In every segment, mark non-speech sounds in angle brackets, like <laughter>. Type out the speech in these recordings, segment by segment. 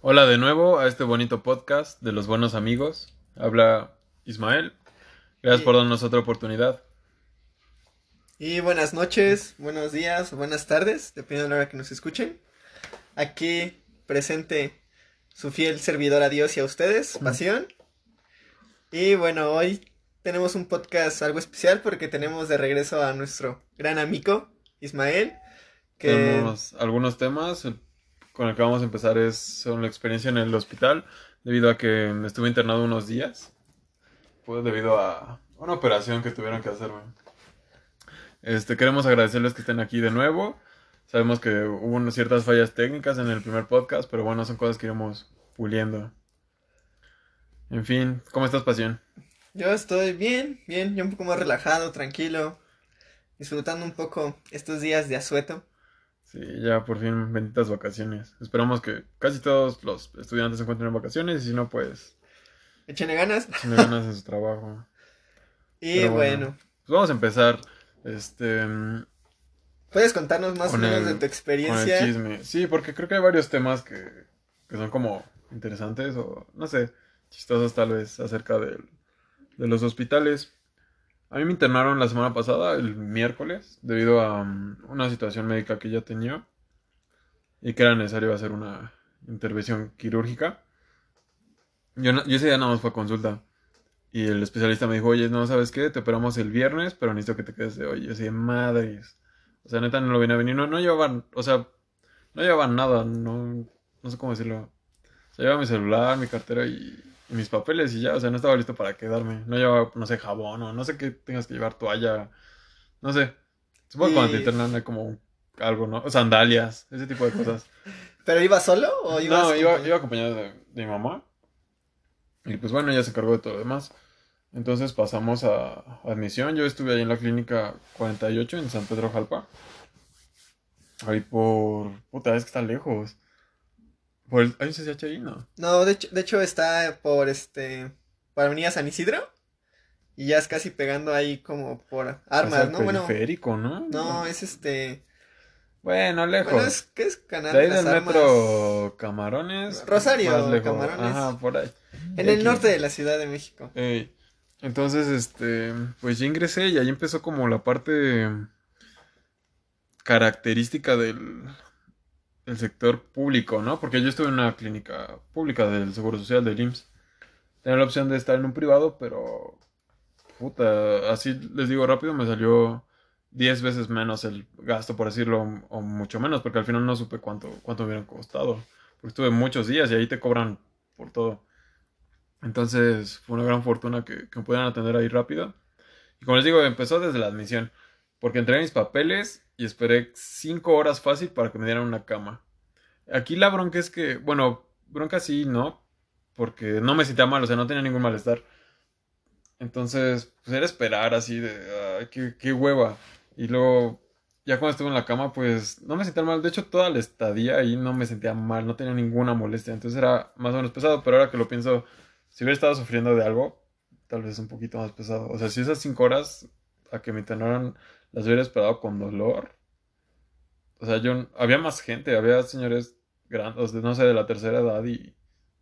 Hola de nuevo a este bonito podcast de los buenos amigos. Habla Ismael. Gracias Y- por darnos otra oportunidad. Y buenas noches, buenos días, buenas tardes, dependiendo de la hora que nos escuchen. Aquí presente su fiel servidor a Dios y a ustedes, Pasión. Y bueno, hoy tenemos un podcast algo especial porque tenemos de regreso a nuestro gran amigo, Ismael. Que Tenemos algunos temas. Con el que vamos a empezar es la experiencia en el hospital, debido a que estuve internado unos días. Fue debido a una operación que tuvieron que hacerme. Este, queremos agradecerles que estén aquí de nuevo. Sabemos que hubo unas ciertas fallas técnicas en el primer podcast, pero bueno, son cosas que iremos puliendo. En fin, ¿cómo estás, Pasión? yo estoy bien, bien, yo un poco más relajado, tranquilo, disfrutando un poco estos días de asueto. Sí, ya por fin benditas vacaciones. Esperamos que casi todos los estudiantes se encuentren en vacaciones y si no, pues Échenle ganas. echen ganas en su trabajo. <laughs> Y Pero bueno. bueno, Pues vamos a empezar este ¿puedes contarnos más o Con menos el- de tu con el experiencia? chisme. Sí, porque creo que hay varios temas que, que son como interesantes o no sé, chistosos tal vez acerca del- de los hospitales. A mí me internaron la semana pasada, el miércoles, debido a mm, una situación médica que ya tenía y que era necesario hacer una intervención quirúrgica. Yo, ese día nada más fue a consulta. Y el especialista me dijo, oye, no, ¿sabes qué? Te operamos el viernes, pero necesito que te quedes de hoy. Yo así, madres. O sea, neta, no lo vine a venir. No, no llevaban, o sea, no llevaban nada. No, no sé cómo decirlo. O sea, llevaba mi celular, mi cartera y, y mis papeles y ya. O sea, no estaba listo para quedarme. No llevaba, no sé, jabón o no sé qué tengas que llevar, toalla. No sé. Supongo que cuando te internan hay como algo, ¿no? O sandalias, ese tipo de cosas. <laughs> ¿Pero ibas solo o ibas No, iba, iba acompañado de, de mi mamá. Y pues bueno, ella se encargó de todo lo demás. Entonces pasamos a admisión. Yo estuve ahí en la clínica 48 en San Pedro Jalpa. Ahí por... Puta, es que está lejos. Por el... ¿Hay un CCH ahí? No. No, de hecho, de hecho está por este. Por Avenida San Isidro. Y ya es casi pegando ahí como por armas, Es ¿no? Bueno, periférico, ¿no? no, es este. Bueno, lejos. Bueno, es que es Canal De ahí de del Armas. metro Camarones. Rosario. Camarones. Ajá, por ahí. En el norte de la Ciudad de México. Ey, Entonces, este, pues ya ingresé y ahí empezó como la parte característica del, del sector público, ¿no? Porque yo estuve en una clínica pública del Seguro Social del IMSS. Tenía la opción de estar en un privado, pero, puta, así les digo rápido, me salió 10 veces menos el gasto, por decirlo, o mucho menos, porque al final no supe cuánto, cuánto me hubieran costado. Porque estuve muchos días y ahí te cobran por todo. Entonces fue una gran fortuna que, que me pudieran atender ahí rápido. Y como les digo, empezó desde la admisión. Porque entregué mis papeles y esperé cinco horas fácil para que me dieran una cama. Aquí la bronca es que, bueno, bronca sí, ¿no? Porque no me sentía mal, o sea, no tenía ningún malestar. Entonces, pues era esperar así de, ay, qué, qué hueva. Y luego, ya cuando estuve en la cama, pues no me sentía mal. De hecho, toda la estadía ahí no me sentía mal, no tenía ninguna molestia. Entonces era más o menos pesado, pero ahora que lo pienso, si hubiera estado sufriendo de algo, tal vez un poquito más pesado. O sea, si esas cinco horas a que me internaron las hubiera esperado con dolor. O sea, yo había más gente, había señores grandes, no sé, de la tercera edad y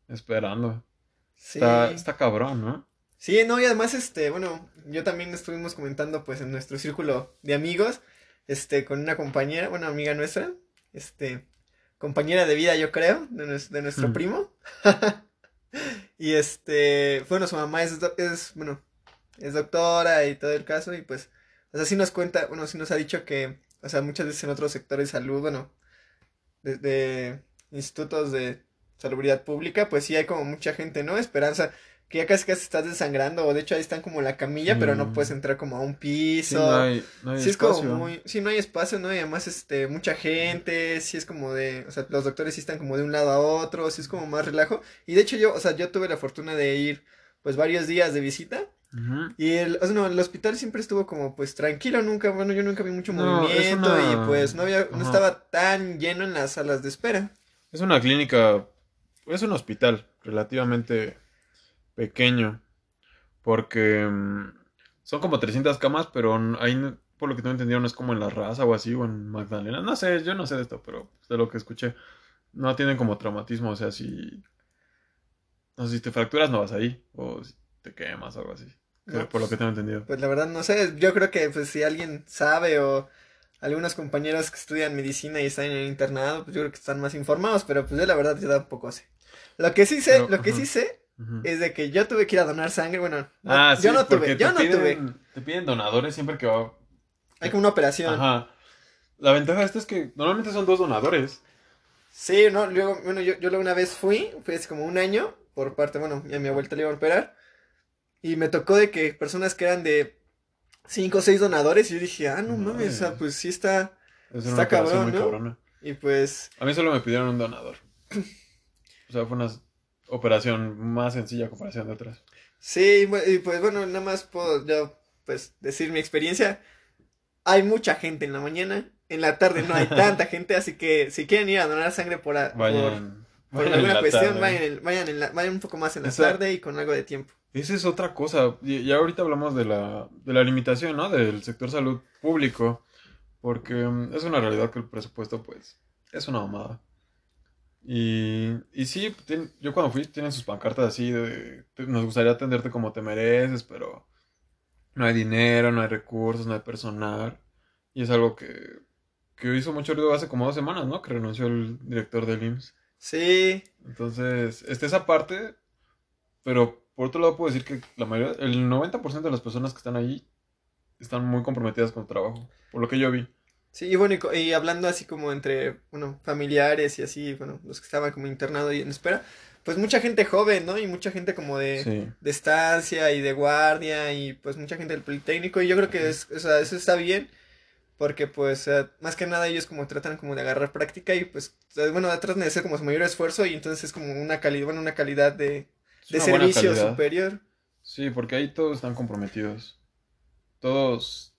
esperando. Sí. Está, está cabrón, ¿no? Sí, no, y además, este, bueno, yo también estuvimos comentando, pues, en nuestro círculo de amigos, este, con una compañera, una amiga nuestra, este, compañera de vida, yo creo, de, de nuestro Mm. primo. <laughs> Y este, bueno, su mamá es, es, bueno, es doctora y todo el caso, y pues, o sea, sí nos cuenta, bueno, sí nos ha dicho que, o sea, muchas veces en otros sectores de salud, bueno, de, de institutos de salubridad pública, pues sí hay como mucha gente, ¿no? Esperanza, que ya casi casi estás desangrando, o de hecho ahí están como la camilla, pero no Mm. puedes entrar como a un Sí, piso. no hay, no hay Sí, es como espacio. muy, sí, no hay espacio, ¿no? Y además, este, mucha gente, sí es como de, o sea, los doctores sí están como de un lado a otro, sí es como más relajo. Y de hecho yo, o sea, yo tuve la fortuna de ir, pues, varios días de visita. Y el, o sea, no, el hospital siempre estuvo como, pues, tranquilo, nunca, bueno, yo nunca vi mucho No, movimiento una- y, pues, no había, no estaba tan lleno en las salas de espera. Es una clínica, es un hospital relativamente pequeño, porque mm, son como 300 camas, pero ahí, por lo que tengo entendido, no es como en La Raza o así, o en Magdalena. No sé, yo no sé de esto, pero pues, de lo que escuché. no tienen como traumatismo, o sea, si... No sé, si te fracturas no vas ahí, o si te quemas o algo así. No, por lo que tengo entendido. Pues la verdad no sé, yo creo que pues si alguien sabe o algunos compañeros que estudian medicina y están en el internado, pues yo creo que están más informados, pero pues yo la verdad yo tampoco sé. Lo que sí sé, Pero, lo que sí sé es de que yo tuve que ir a donar sangre, bueno, no, Ah, yo sí, no tuve, yo no tuve. Te piden donadores siempre que va... Hay como una operación. Ajá. La ventaja de esto es que normalmente son dos donadores. Sí, no, luego, bueno, yo, yo una vez fui, fui hace como un año, por parte, bueno, a mi abuelita le iba a operar, y me tocó de que personas que eran de cinco o seis donadores, y yo dije, ah, no mames, o sea, pues sí está, Es Está una cabrón, cabrona. y pues, A mí solo me pidieron un donador. O sea, fue una operación más sencilla a comparación de otras. sí, y pues bueno, nada más puedo yo, pues, decir mi experiencia, hay mucha gente en la mañana, en la tarde no hay <laughs> tanta gente, así que si quieren ir a donar sangre por, a- Vayan. por vayan en alguna cuestión, vayan, en- vayan, en la- vayan un poco más en la tarde y con algo de tiempo. Esa es otra cosa. Ya ahorita hablamos de la, de la limitación, ¿no? Del sector salud público. Porque mm, es una realidad que el presupuesto, pues, es una mamada. Y, y sí, yo cuando fui, tienen sus pancartas así de, nos gustaría atenderte como te mereces, pero no hay dinero, no hay recursos, no hay personal. Y es algo que, que hizo mucho ruido hace como dos semanas, ¿no? Que renunció el director del IMSS. Sí, Entonces, está esa parte, pero por otro lado puedo decir que la mayoría, el 90% de las personas que están ahí están muy comprometidas con su trabajo, por lo que yo vi. Sí, y bueno, y, y hablando así como entre, bueno, familiares y así, bueno, los que estaban como internados y en espera, pues mucha gente joven, ¿no? Y mucha gente como de, Sí. de estancia y de guardia y pues mucha gente del Politécnico y yo creo que es, o sea, eso está bien porque pues eh, más que nada ellos como tratan como de agarrar práctica y pues, bueno, tratan de hacer como su mayor esfuerzo y entonces es como una calidad, bueno, una calidad de, de una servicio calidad. superior. Sí, porque ahí todos están comprometidos. Todos,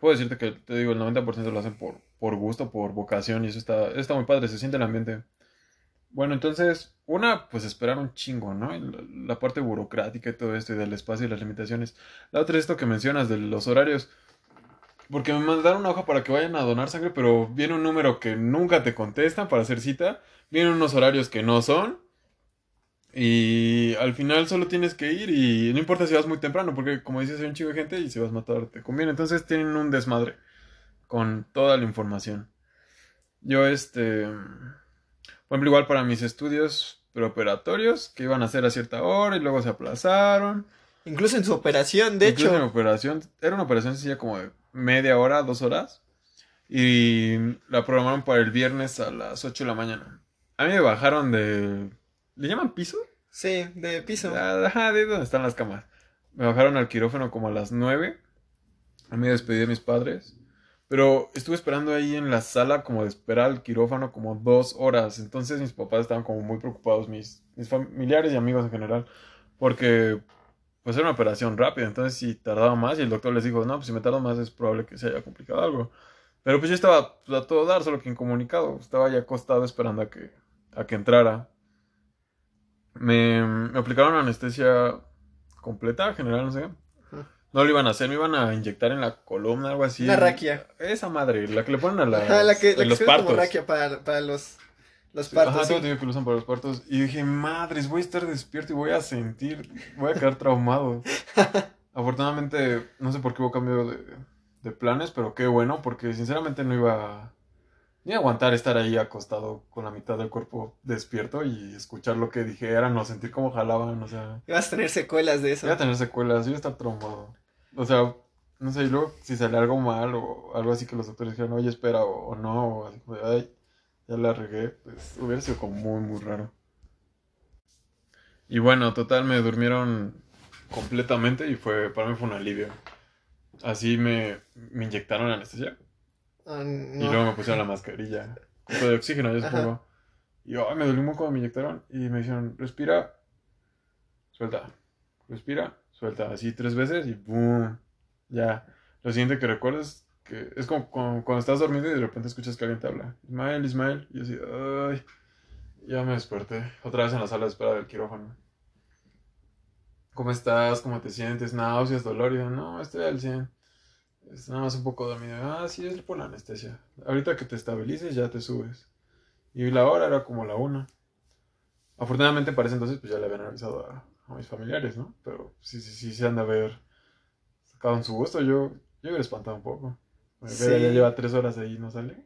puedo decirte que, te digo, el 90% lo hacen por, por gusto, por vocación, y eso está, está muy padre, se siente el ambiente. Bueno, entonces, una, pues esperar un chingo, ¿no? La, la parte burocrática y todo esto, y del espacio y las limitaciones. La otra es esto que mencionas, de los horarios. Porque me mandaron una hoja para que vayan a donar sangre, pero viene un número que nunca te contestan para hacer cita. Vienen unos horarios que no son. Y al final solo tienes que ir y no importa si vas muy temprano, porque como dices, hay un chico de gente y si vas a matar te conviene. Entonces tienen un desmadre con toda la información. Yo, este, por ejemplo, igual para mis estudios preoperatorios, que iban a ser a cierta hora y luego se aplazaron. Incluso en su operación, de Incluso en hecho, operación, era una operación sencilla como de media hora, dos horas. Y la programaron para el viernes a las 8 de la mañana. A mí me bajaron de... ¿Le llaman piso? sí, de piso. Ah, Ajá, de donde están las camas. Me bajaron al quirófano como a las 9. A mí me despedí de mis padres. Pero estuve esperando ahí en la sala como de esperar al quirófano como dos horas. Entonces mis papás estaban como muy preocupados, mis, mis familiares y amigos en general. Porque pues era una operación rápida. Entonces si tardaba más y el doctor les dijo, no, pues si me tardo más es probable que se haya complicado algo. Pero pues yo estaba pues, a todo dar, solo que incomunicado. Estaba ya acostado esperando a que, a que entrara. Me, me aplicaron anestesia completa, general, no sé. No lo iban a hacer, me iban a inyectar en la columna, algo así. Una raquia. Esa madre, la que le ponen a la, Ajá, la que, la en que los ve como partos. raquia para, para los, los partos. Ajá, sí. entendido que lo usan para los partos. Y dije, madres, voy a estar despierto y voy a sentir, voy a quedar traumado. <laughs> Afortunadamente, no sé por qué hubo cambio de, de planes, pero qué bueno, porque sinceramente no iba, ni a aguantar estar ahí acostado con la mitad del cuerpo despierto y escuchar lo que dijeran o sentir cómo jalaban, o sea, Y vas a tener secuelas de eso. voy a tener secuelas, voy a estar traumado. O sea, no sé, y luego si sale algo mal o algo así que los doctores dijeron, oye, espera, o, o no, o así ay, ya la regué, pues hubiera sido como muy, muy raro. Y bueno, total, me durmieron completamente y fue, para mí fue un alivio. Así me, me inyectaron anestesia y no. luego me pusieron la mascarilla, con de oxígeno, yo Ajá. supongo. Y ay, me dolió un poco cuando me inyectaron y me dijeron, respira, suelta, respira, suelta, así tres veces y ¡boom! Ya. Lo siguiente que recuerdo es es como cuando, estás dormido y de repente escuchas que alguien te habla. Ismael, Ismael. Y yo así, ay, ya me desperté. Otra vez en la sala de espera del quirófano. ¿Cómo estás? ¿Cómo te sientes? ¿Náuseas, dolor? Y yo, no, estoy al 100. Es nada más un poco dormido. Ah, sí, es por la anestesia. Ahorita que te estabilices ya te subes. Y la hora era como la una. Afortunadamente para ese entonces pues ya le habían avisado a, a mis familiares, ¿no? Pero sí, sí, sí, se han de haber sacado en su gusto. Yo, yo hubiera espantado un poco. Sí. Ya lleva tres horas ahí y no sale.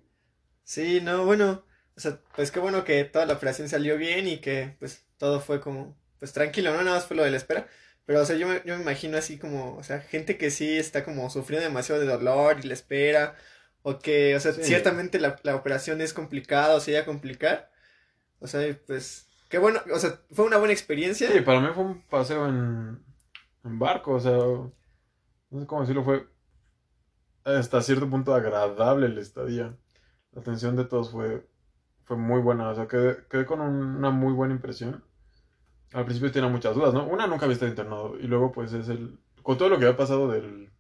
Sí, no, bueno, o sea, pues qué bueno que toda la operación salió bien y que pues todo fue como, pues tranquilo, ¿no? Nada más fue lo de la espera. Pero, o sea, yo me, yo me imagino así como, o sea, gente que sí está como sufriendo demasiado de dolor y la espera, o que, o sea, Sí. ciertamente la, la operación es complicada o se iba a complicar. O sea, pues, qué bueno, o sea, fue una buena experiencia. Sí, para mí fue un paseo en, en barco, o sea, no sé cómo decirlo, fue hasta cierto punto agradable la estadía. La atención de todos fue, fue muy buena, o sea, quedé, quedé con un- una muy buena impresión. Al principio tenía muchas dudas, ¿no? Una, nunca había estado internado, y luego pues es el... Con todo lo que había pasado del...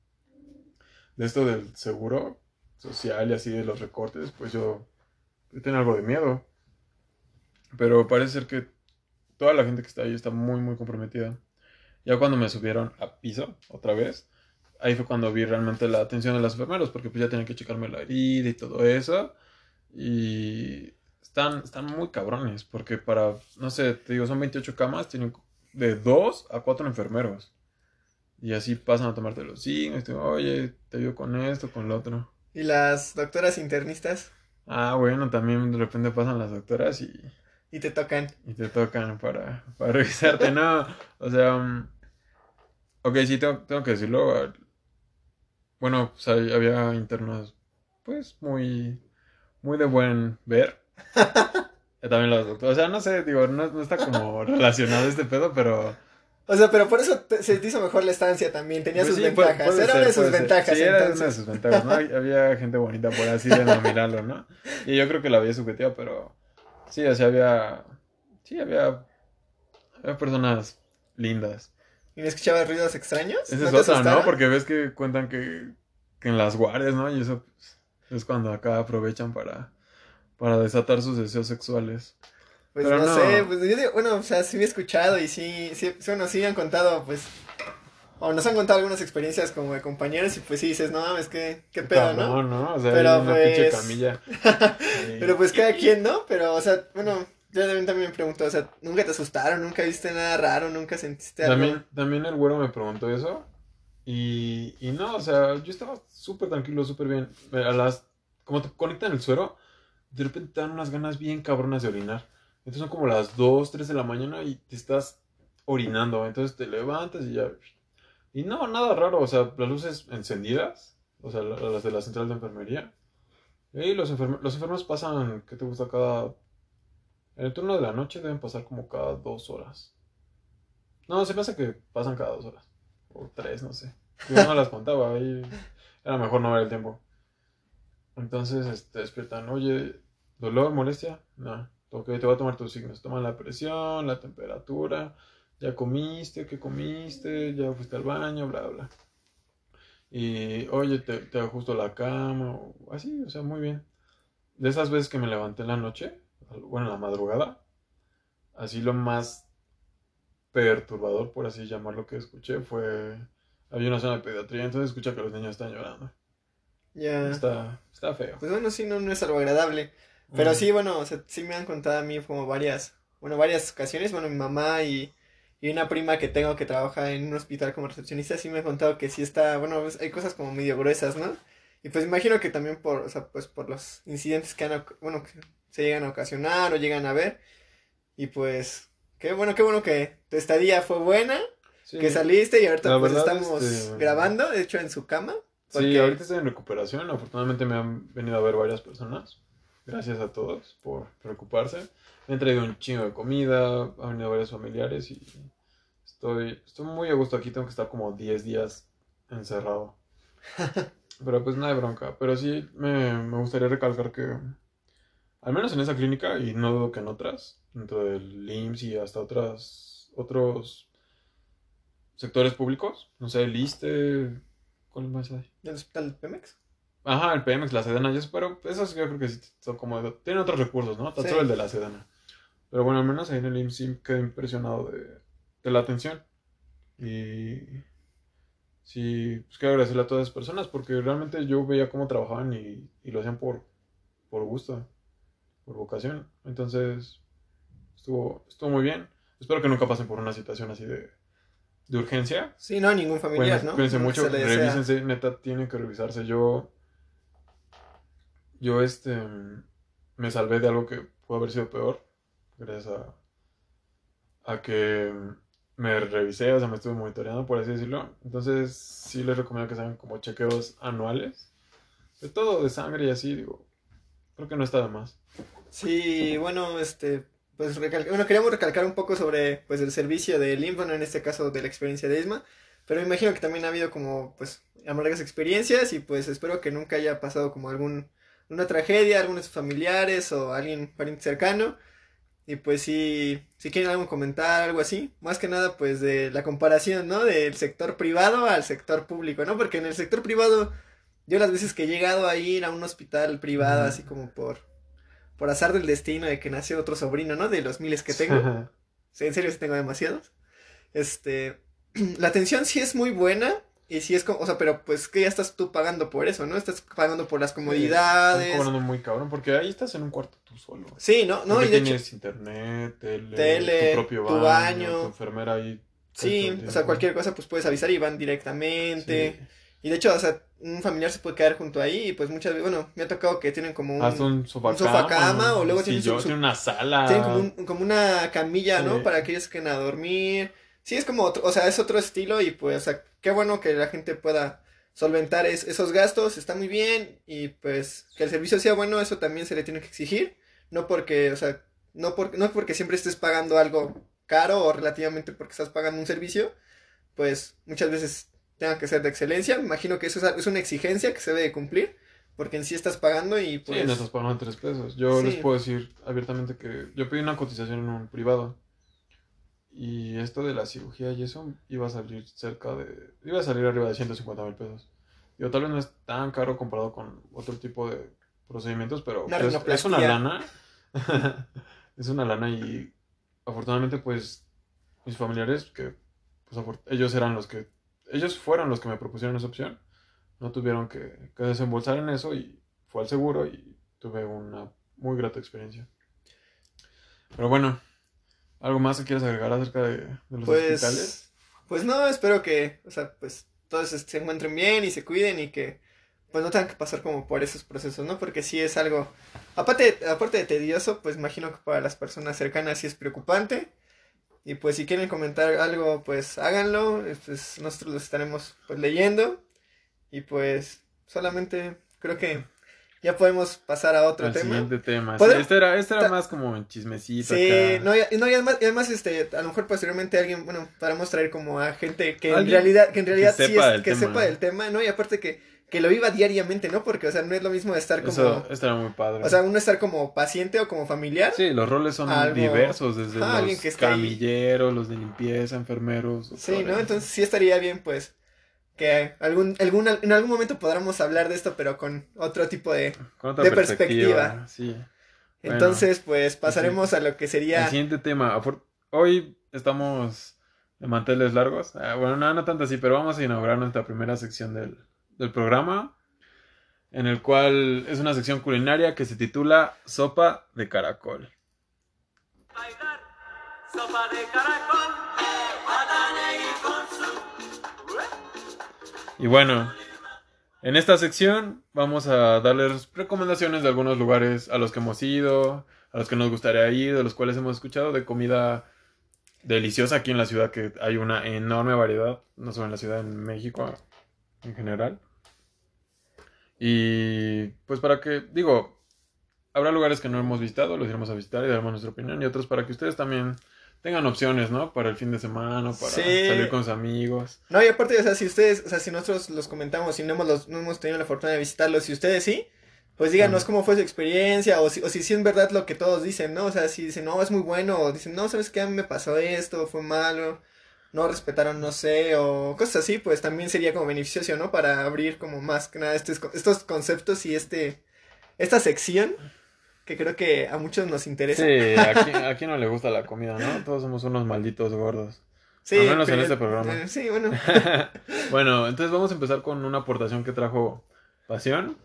De esto del seguro social y así de los recortes, pues yo, yo tenía algo de miedo. Pero parece ser que toda la gente que está ahí está muy, muy comprometida. Ya cuando me subieron a piso otra vez, ahí fue cuando vi realmente la atención de los enfermeros, porque pues ya tenían que checarme la herida y todo eso. Y están, están muy cabrones, porque para, no sé, te digo, son 28 camas, tienen de 2 a 4 enfermeros. Y así pasan a tomarte los signos, te digo, oye, te ayudo con esto, con lo otro. Y las doctoras internistas, Ah, bueno, también de repente pasan las doctoras y, y te tocan. y te tocan para, para <laughs> revisarte, no, o sea, mm, ok, sí, tengo, tengo que decirlo, bueno, pues hay- había internos, pues, muy, muy de buen ver, <laughs> también los doctores, o sea, no sé, digo, no, no está como <laughs> relacionado este pedo, pero... O sea, pero por eso te- se te hizo mejor la estancia también, tenía pues sus sí, ventajas, puede era ser, una de sus ventajas Sí, era una de sus ventajas, ¿no? Había gente bonita por así denominarlo, ¿no? Y yo creo que la había subjetiva, pero sí, o sea, había, sí, había, había personas lindas. ¿Y no escuchabas ruidos extraños? Esa ¿No es otra, ¿no? Porque ves que cuentan que, que en las guardias, ¿no? Y eso pues, es cuando acá aprovechan para, para desatar sus deseos sexuales. Pues no, no. sé, pues yo digo, bueno, o sea, sí me he escuchado y sí, sí, bueno, sí han contado, pues, o nos han contado algunas experiencias como de compañeros y pues sí dices, no mames, qué, qué pedo, ¿no? Cabrón, ¿no? O sea, Pero, hay una pinche pues, camilla. <laughs> Pero pues cada quien, ¿no? Pero, o sea, bueno, yo también, me pregunto, o sea, ¿nunca te asustaron? ¿Nunca viste nada raro? ¿Nunca sentiste algo? También, también el güero me preguntó eso. Y, y no, o sea, yo estaba súper tranquilo, súper bien. A las, como te conectan el suero, de repente te dan unas ganas bien cabronas de orinar. Entonces son como las 2, 3 de la mañana y te estás orinando. Entonces te levantas y ya. Y no, nada raro, o sea, las luces encendidas, o sea, la- las de la central de enfermería. Y los, enferme- los enfermos pasan, ¿qué te gusta? Cada... En el turno de la noche deben pasar como cada dos horas. No, se me hace que pasan cada dos horas. O tres, no sé. Yo no las contaba, era mejor no ver el tiempo. Entonces, este, despiertan, oye, ¿dolor, molestia? No, ok, te voy a tomar tus signos. Toma la presión, la temperatura, ya comiste, ¿qué comiste? Ya fuiste al baño, bla, bla. Y, oye, te, te ajusto la cama, así, o sea, muy bien. De esas veces que me levanté en la noche, bueno, en la madrugada, así lo más perturbador, por así llamarlo, que escuché fue... Había una zona de pediatría, entonces escucha que los niños están llorando. Ya. Está, está feo. Pues bueno, sí, no, no es algo agradable. Pero Mm. sí, bueno, o sea, sí me han contado a mí como varias, bueno, varias ocasiones, bueno, mi mamá y, y una prima que tengo que trabaja en un hospital como recepcionista, sí me han contado que sí está, bueno, pues, hay cosas como medio gruesas, ¿no? Y pues imagino que también por, o sea, pues por los incidentes que han, bueno, se llegan a ocasionar o llegan a ver. Y pues, qué bueno, qué bueno que tu estadía fue buena, Sí. que saliste y ahorita La pues estamos este, grabando, de hecho en su cama. Sí, porque- ahorita estoy en recuperación. Afortunadamente me han venido a ver varias personas. Gracias a todos por preocuparse. Me han traído un chingo de comida, han venido varios familiares y estoy, estoy muy a gusto aquí. Tengo que estar como 10 días encerrado. <laughs> Pero pues no hay bronca. Pero sí me, me gustaría recalcar que, al menos en esa clínica, y no dudo que en otras, dentro del IMSS y hasta otras, otros sectores públicos, no sé, el ISSSTE, ¿cuál más hay? ¿Del hospital Pemex? Ajá, el Pemex, la Sedena, y eso, pero esos yo creo que sí son como... Tienen otros recursos, ¿no? Tan Sí. solo el de la Sedena. Pero bueno, al menos ahí en el IMSS sí quedé impresionado de, de la atención. Y... Sí, pues quiero agradecerle a todas las personas porque realmente yo veía cómo trabajaban y, y lo hacían por, por gusto. Por vocación. Entonces, estuvo, estuvo muy bien. Espero que nunca pasen por una situación así de, de urgencia. Sí, no, ningún familiar, Bueno, ¿no? Cuídense No mucho, revísense, neta, tienen que revisarse. Yo, yo, este, me salvé de algo que pudo haber sido peor, gracias a, a que me revisé, o sea, me estuve monitoreando, por así decirlo. Entonces, sí les recomiendo que se hagan como chequeos anuales, de todo, de sangre y así, digo, creo que no está de más. Sí, bueno, este, pues recal- bueno, queríamos recalcar un poco sobre pues el servicio del bueno, en este caso de la experiencia de Isma, pero me imagino que también ha habido como pues amargas experiencias y pues espero que nunca haya pasado como algún una tragedia, algunos familiares o alguien pariente cercano. Y pues si, si quieren algo comentar, algo así, más que nada pues de la comparación, ¿no? Del sector privado al sector público, ¿no? Porque en el sector privado, yo las veces que he llegado a ir a un hospital privado, así como por, por azar del destino de que nació otro sobrino, ¿no? De los miles que tengo. En serio, sí tengo demasiados. Este, <clears throat> la atención sí es muy buena. Y sí es como, o sea, pero pues que ya estás tú pagando por eso, ¿no? Estás pagando por las comodidades. cobrando muy cabrón, porque ahí estás en un cuarto tú solo. Sí, ¿no? No, Porque y de hecho, tienes internet, tele, Tele, tu propio tu baño, baño. tu enfermera ahí. sí, o sea, cualquier cosa pues puedes avisar y van directamente. Sí. Y de hecho, o sea, un familiar se puede quedar junto ahí y pues muchas veces, bueno, me ha tocado que tienen como un... Hasta un un sofacama, o luego tienen su- yo, su- tiene una sala. Tienen como, un- como una camilla, ¿no? Para que ellos queden a dormir. Sí, es como otro, o sea, es otro estilo y pues, o sea, qué bueno que la gente pueda solventar es- esos gastos, está muy bien y pues que el servicio sea bueno, eso también se le tiene que exigir, no porque, o sea, no porque, no porque siempre estés pagando algo caro o relativamente porque estás pagando un servicio, pues muchas veces tenga que ser de excelencia, me imagino que eso es, una exigencia que se debe de cumplir, porque en sí estás pagando y Sí, pues... no estás pagando tres pesos. Yo les Sí. puedo decir abiertamente que yo pedí una cotización en un privado. Y esto de la cirugía y eso iba a salir cerca de. iba a salir arriba de 150 mil pesos. Digo, tal vez no es tan caro comparado con otro tipo de procedimientos, pero Una pues, es una lana. <laughs> es una lana y afortunadamente, pues, mis familiares, que pues, ellos eran los que. Ellos fueron los que me propusieron esa opción. No tuvieron que, que desembolsar en eso y fue al seguro y tuve una muy grata experiencia. Pero bueno, ¿algo más que quieras agregar acerca de, de los hospitales? Pues, pues no, espero que, o sea, pues todos se se encuentren bien y se cuiden y que pues no tengan que pasar como por esos procesos, ¿no? Porque sí es algo, aparte, aparte de tedioso, pues imagino que para las personas cercanas sí es preocupante. Y pues si quieren comentar algo, pues háganlo, pues nosotros lo estaremos pues leyendo. Y pues solamente creo que ya podemos pasar a otro tema. siguiente tema. ¿Puedo- Sí, este era, este era más como un chismecito Sí, acá. no, y, no, y además, y además, este, a lo mejor posteriormente alguien, bueno, podamos traer como a gente que en realidad, que en realidad sí sepa es, que tema. sepa del tema, ¿no? Y aparte que, que lo viva diariamente, ¿no? Porque, o sea, no es lo mismo estar como, Eso, esto era muy padre. o sea, uno estar como paciente o como familiar. sí, los roles son algo- diversos, desde los que ahí. camilleros, los de limpieza, enfermeros. Sí, ¿no? Entonces sí estaría bien, pues, que algún, algún, en algún momento podamos hablar de esto, pero con otro tipo de... Con otra de perspectiva. perspectiva. Sí. Bueno. Entonces, pues, pasaremos a lo que El sería... siguiente tema. Hoy estamos de manteles largos. Ah, bueno, no, no tanto así, pero vamos a inaugurar nuestra primera sección del, del programa. En el cual es una sección culinaria que se titula Sopa de Caracol. bailar sopa de caracol, Adane y bueno, en esta sección vamos a darles recomendaciones de algunos lugares a los que hemos ido, a los que nos gustaría ir, de los cuales hemos escuchado, de comida deliciosa aquí en la ciudad, que hay una enorme variedad, no solo en la ciudad, en México en general. Y pues para que, digo, habrá lugares que no hemos visitado, los iremos a visitar y daremos nuestra opinión, y otros para que ustedes también tengan opciones, ¿no? Para el fin de semana, para Sí. salir con sus amigos. No, y aparte, o sea, si ustedes, o sea, si nosotros los comentamos y no hemos, los- no hemos tenido la fortuna de visitarlos, si ustedes sí, pues díganos cómo fue su experiencia, o si, o si sí es verdad lo que todos dicen, ¿no? O sea, si dicen, no, es muy bueno, o dicen, no, ¿sabes qué? A mí me pasó esto, fue malo, no respetaron, no sé, o cosas así, pues también sería como beneficioso, ¿no? Para abrir como más que nada estos, estos conceptos y este, esta sección, que creo que a muchos nos interesa. Sí, <laughs> aquí, aquí no le gusta la comida, ¿no? Todos somos unos malditos gordos. Sí, Al menos en este programa. eh, sí, bueno. <laughs> bueno, entonces vamos a empezar con una aportación que trajo Pasión,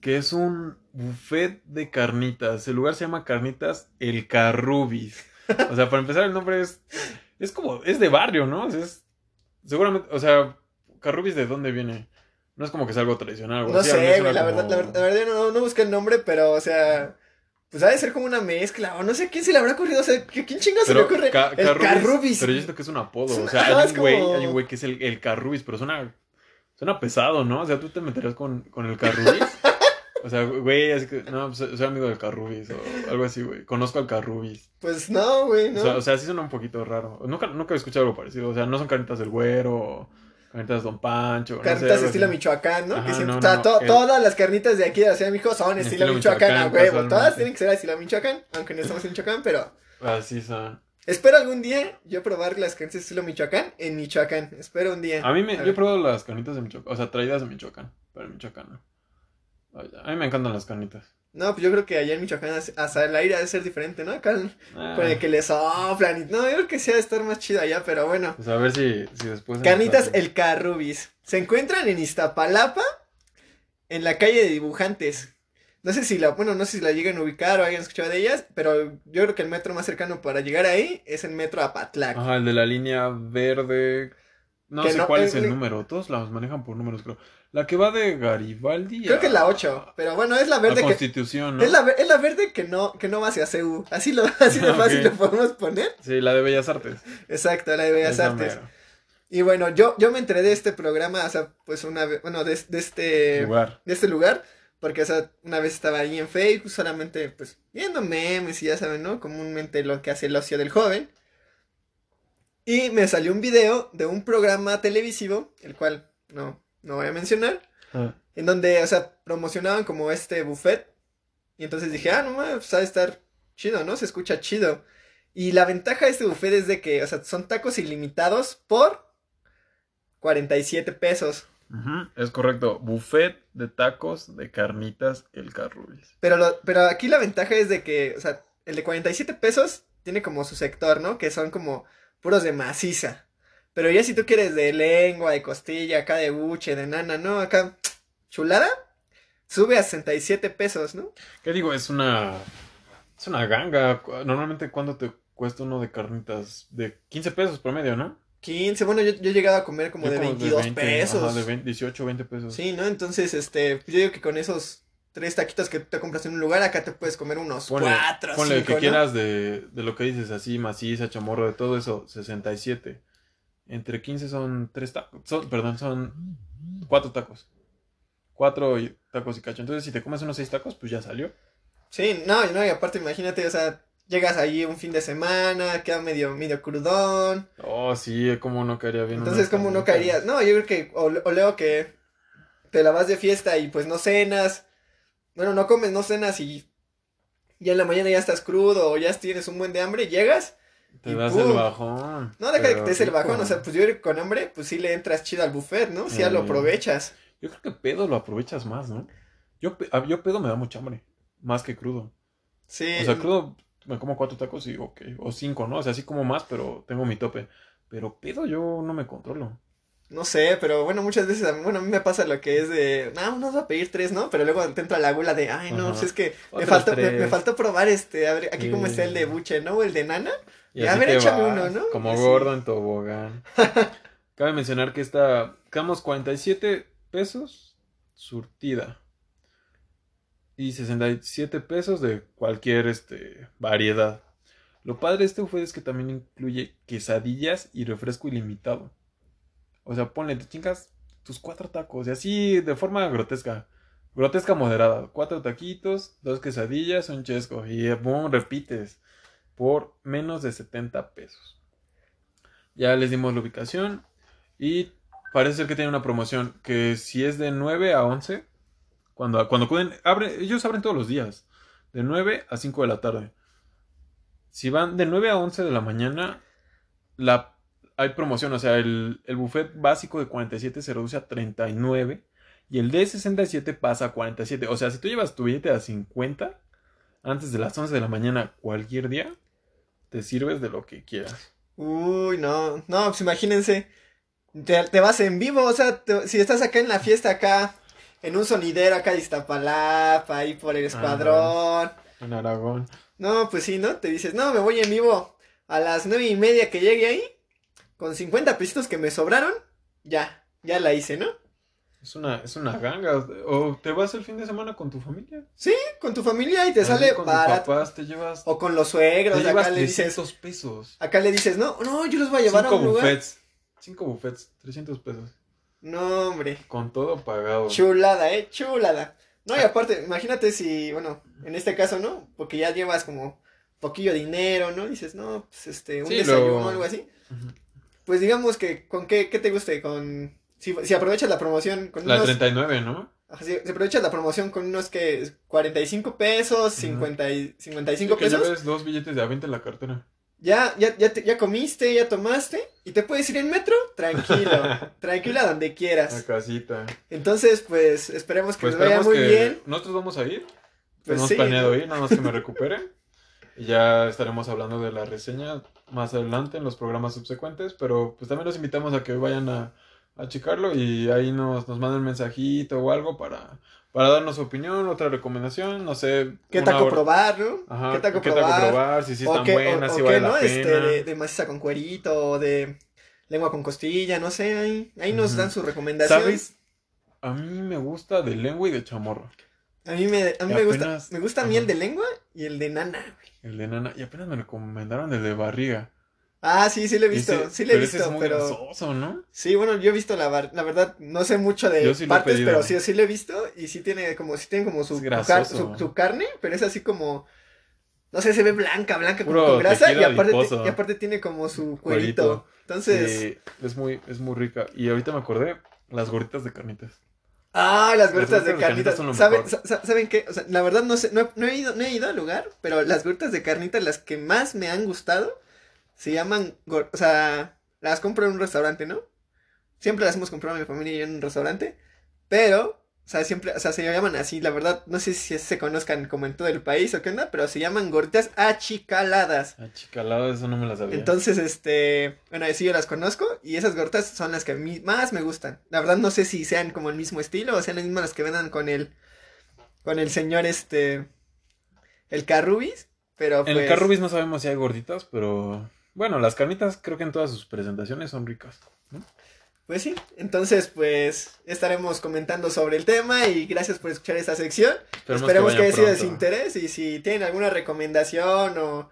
que es un buffet de carnitas. El lugar se llama Carnitas El Carrubis. O sea, para empezar, el nombre es. Es como. Es de barrio, ¿no? O sea, es. Seguramente. O sea, Carrubis, ¿de dónde viene? No es como que es algo tradicional. algo No así, sé, güey, la como- verdad, la verdad, la verdad no, no busqué el nombre, pero, o sea, pues ha de ser como una mezcla, o no sé quién se le habrá ocurrido, o sea, ¿qué- ¿quién chingados se le ocurre? Ca- el Carrubis, Carrubis. Pero yo siento que es un apodo. O sea, hay un güey, como- hay un güey que es el, el Carrubis, pero suena, suena pesado, ¿no? O sea, tú te meterías con, con el Carrubis. <laughs> O sea, güey, así que, no, pues, soy amigo del Carrubis o algo así, güey. Conozco al Carrubis. Pues no, güey, no. O, sea, o sea, sí suena un poquito raro. Nunca, nunca he escuchado algo parecido. O sea, no son carnitas del güero o carnitas Don Pancho. no sé, Carnitas algo estilo. Michoacán, ¿no? Ajá, que siempre, no, o sea, no, to- el- todas las carnitas de aquí de la Ciudad de México son estilo, Estilo Michoacán, a Michoacán, huevo. casualmente. Todas tienen que ser estilo Michoacán, aunque no estamos en Michoacán, pero Así son. espero algún día yo probar las carnitas estilo Michoacán en Michoacán. Espero un día. A mí me, A yo he probado las carnitas de Michoacán. O sea, traídas de Michoacán. Pero en Michoacán no. A mí me encantan las carnitas. No, pues yo creo que allá en Michoacán hasta el aire ha de ser diferente, ¿no? Acá Ah, con el que le soplan y no, yo creo que sí ha de estar más chido allá, pero bueno. Pues a ver si, si después. Carnitas El Carrubis. Se encuentran en Iztapalapa, en la calle de dibujantes. No sé si la, bueno, no sé si la llegan a ubicar o hayan escuchado de ellas, pero yo creo que el metro más cercano para llegar ahí es el metro Apatlac. Ajá, el de la línea verde. No Que sé no- cuál es el eh. número. Todos los manejan por números, creo. La que va de Garibaldi. Creo a- que es la 8, pero bueno, es la verde que Constitución, ¿no? es la, es la verde que no que no va hacia CU. Así lo <laughs> así de Ok. fácil lo podemos poner. Sí, la de Bellas Artes. Exacto, la de Bellas Esa Artes. mera. Y bueno, yo yo me enteré de este programa, o sea, pues una vez, bueno, de, de este Lugar. de este lugar, porque, o sea, una vez estaba ahí en Facebook, solamente, pues, viendo memes y ya saben, ¿no? Comúnmente lo que hace el ocio del joven. Y me salió un video de un programa televisivo, el cual no, no voy a mencionar, Ah, en donde, o sea, promocionaban como este buffet. Y entonces dije, ah, no mames, pues ha de estar chido, ¿no? Se escucha chido. Y la ventaja de este buffet es de que, o sea, son tacos ilimitados por 47 pesos. ujú, Es correcto. Buffet de tacos de carnitas El Carrubis. Pero, lo, pero aquí la ventaja es de que, o sea, el de 47 pesos tiene como su sector, ¿no? Que son como puros de maciza. Pero ya si tú quieres de lengua, de costilla, acá de buche, de nana, ¿no? Acá, chulada, sube a 67 pesos, ¿no? ¿Qué digo? Es una. Es una ganga. Normalmente, ¿cuánto te cuesta uno de carnitas? De 15 pesos promedio, ¿no? 15, bueno, yo, yo he llegado a comer como Yo de como 22 20, pesos. Ajá, de 20, 18, 20 pesos. Sí, ¿no? Entonces, este, yo digo que con esos tres taquitos que te compras en un lugar, acá te puedes comer unos Ponle, cuatro, ponle cinco, que ¿no? quieras de, de lo que dices así, maciza, chamorro, de todo eso, 67. Entre 15 son tres tacos, son, perdón, son cuatro tacos. Cuatro y- tacos y cacho. Entonces, si te comes unos seis tacos, pues ya salió. Sí, no, y no, y aparte imagínate, o sea, llegas ahí un fin de semana, queda medio, medio crudón, Oh, sí, como no caería bien. entonces como no caerías, no, yo creo que, o, o leo que te la vas de fiesta y pues no cenas, bueno, no comes, no cenas y ya en la mañana ya estás crudo o ya tienes un buen de hambre, llegas, Te y das pum. el bajón. no deja de que te des el bajón, o sea, pues yo con hambre, pues sí le entras chido al buffet, ¿no? Si ya lo Mm. aprovechas. Yo creo que pedo lo aprovechas más, ¿no? Yo, yo pedo me da mucha hambre. Más que crudo. Sí. O sea, crudo me como cuatro tacos y ok. O cinco, ¿no? O sea, sí como más, pero tengo mi tope. Pero pedo yo no me controlo. No sé, pero bueno, muchas veces, bueno, a mí me pasa lo que es de, no, no voy a pedir tres, ¿no? Pero luego te entra la gula de, ay, no, pues es que me faltó, me, faltó probar este, a ver, aquí como Sí. está el de buche, ¿no? O el de nana. Y a ver, échame vas, uno, ¿no? Como así. gordo en tobogán. <laughs> Cabe mencionar que esta, quedamos 47 pesos surtida. Y 67 pesos de cualquier este, variedad. Lo padre de este buffet es que también incluye quesadillas y refresco ilimitado. O sea, ponle, te chingas tus cuatro tacos. Y así de forma grotesca. Grotesca moderada. Cuatro taquitos, dos quesadillas, un chesco. Y boom, repites. Por menos de 70 pesos. Ya les dimos la ubicación. Y parece ser que tiene una promoción. Que si es de 9 a 11. Cuando, cuando acuden. Abre, ellos abren todos los días. De 9 a 5 de la tarde. Si van de 9 a 11 de la mañana. La, hay promoción. O sea, el, el buffet básico de 47 se reduce a 39. Y el de 67 pasa a 47. O sea, si tú llevas tu billete a 50 antes de las 11 de la mañana cualquier día, te sirves de lo que quieras. Uy, no, no, pues imagínense, te, te vas en vivo, o sea, te- si estás acá en la fiesta acá, en un sonidero acá de Iztapalapa, ahí por el escuadrón. En Aragón. No, pues sí, ¿no? Te dices, no, me voy en vivo a las nueve y media que llegue ahí, con 50 pesitos que me sobraron, ya, ya la hice, ¿no? Es una, es una ganga. O te vas el fin de semana con tu familia. Sí, con tu familia y te Así sale con barato. papás te llevas, O con los te suegros, llevas acá le dices, 300 pesos. acá le dices, no, no, yo los voy a llevar Cinco a un lugar. buffets. Cinco buffets, 300 pesos. No, hombre. Con todo pagado. Chulada, eh, chulada. No, y aparte, imagínate si, bueno, en este caso, ¿no? Porque ya llevas como poquillo dinero, ¿no? Dices, no, pues este, un Sí, desayuno lo- o algo así. Pues digamos que, ¿con qué, qué te guste? Con, si, si aprovechas la promoción con La unos, 39, ¿no? si, si aprovechas la promoción con unos que 45 pesos, Ujú. 50 y 55 que pesos, lleves dos billetes de a 20 en la cartera. ya, ya, ya, te- ya comiste, ya tomaste, y te puedes ir en metro, tranquilo, <laughs> tranquila donde quieras. casita. Entonces, pues, esperemos que Pues les vaya muy bien. nosotros vamos a ir. Pues Tenemos sí, planeado ¿no? ir, nada más que me recupere. <laughs> Y ya estaremos hablando de la reseña más adelante en los programas subsecuentes. Pero pues también los invitamos a que vayan a, a checarlo y ahí nos, nos manden un mensajito o algo para, para darnos su opinión, otra recomendación, no sé. ¿Qué taco probar, no? Ajá, ¿Qué taco qué probar? probar, si sí o están qué, o- buenas, o si qué, vale ¿no? la Este, de, de maciza con cuerito, o de lengua con costilla, no sé, ahí, ahí nos dan su recomendación. ¿Sabes? A mí me gusta de lengua y de chamorro. A mí me, a mí me gusta, me gusta a mí el de lengua y el de nana. güey. El de nana. Y apenas me recomendaron el de barriga. Ah, sí, sí lo he visto, Ese- sí lo he pero ese visto, es muy pero... grasoso, ¿no? Sí, bueno, yo he visto la, var- la verdad, no sé mucho de sí partes, pedido. pero sí, sí lo he visto y sí tiene como, sí tiene como su, su, carne, pero es así como, no sé, se ve blanca, blanca, como Puro con grasa y aparte, y aparte tiene como su cuerito. Cuerito. Entonces, Sí, es muy, es muy rica. Y ahorita me acordé, las gorditas de carnitas. Ah, las gorditas de de carnitas ¿Saben, ¿Saben qué? O sea, la verdad no sé, no, he- no he ido, no he ido al lugar, pero las gorditas de carnitas, las que más me han gustado, se llaman, o sea, las compro en un restaurante, ¿no? Siempre las hemos comprado mi familia y yo en un restaurante, pero, o sea, siempre, o sea, se llaman así, la verdad, no sé si se conozcan como en todo el país o qué onda, pero se llaman gorditas achicaladas. Achicalado, eso no me las sabía. Entonces, este, bueno, sí yo las conozco y esas gorditas son las que a mí más me gustan. La verdad no sé si sean como el mismo estilo o sean las mismas las que vendan con el, con el señor, este, el Carrubis, pero en pues... el Carrubis no sabemos si hay gorditas, pero bueno, las carnitas creo que en todas sus presentaciones son ricas. ¿no? Pues sí, entonces pues estaremos comentando sobre el tema y gracias por escuchar esta sección. Esperemos que, vaya haya sido de su interés y si tienen alguna recomendación o,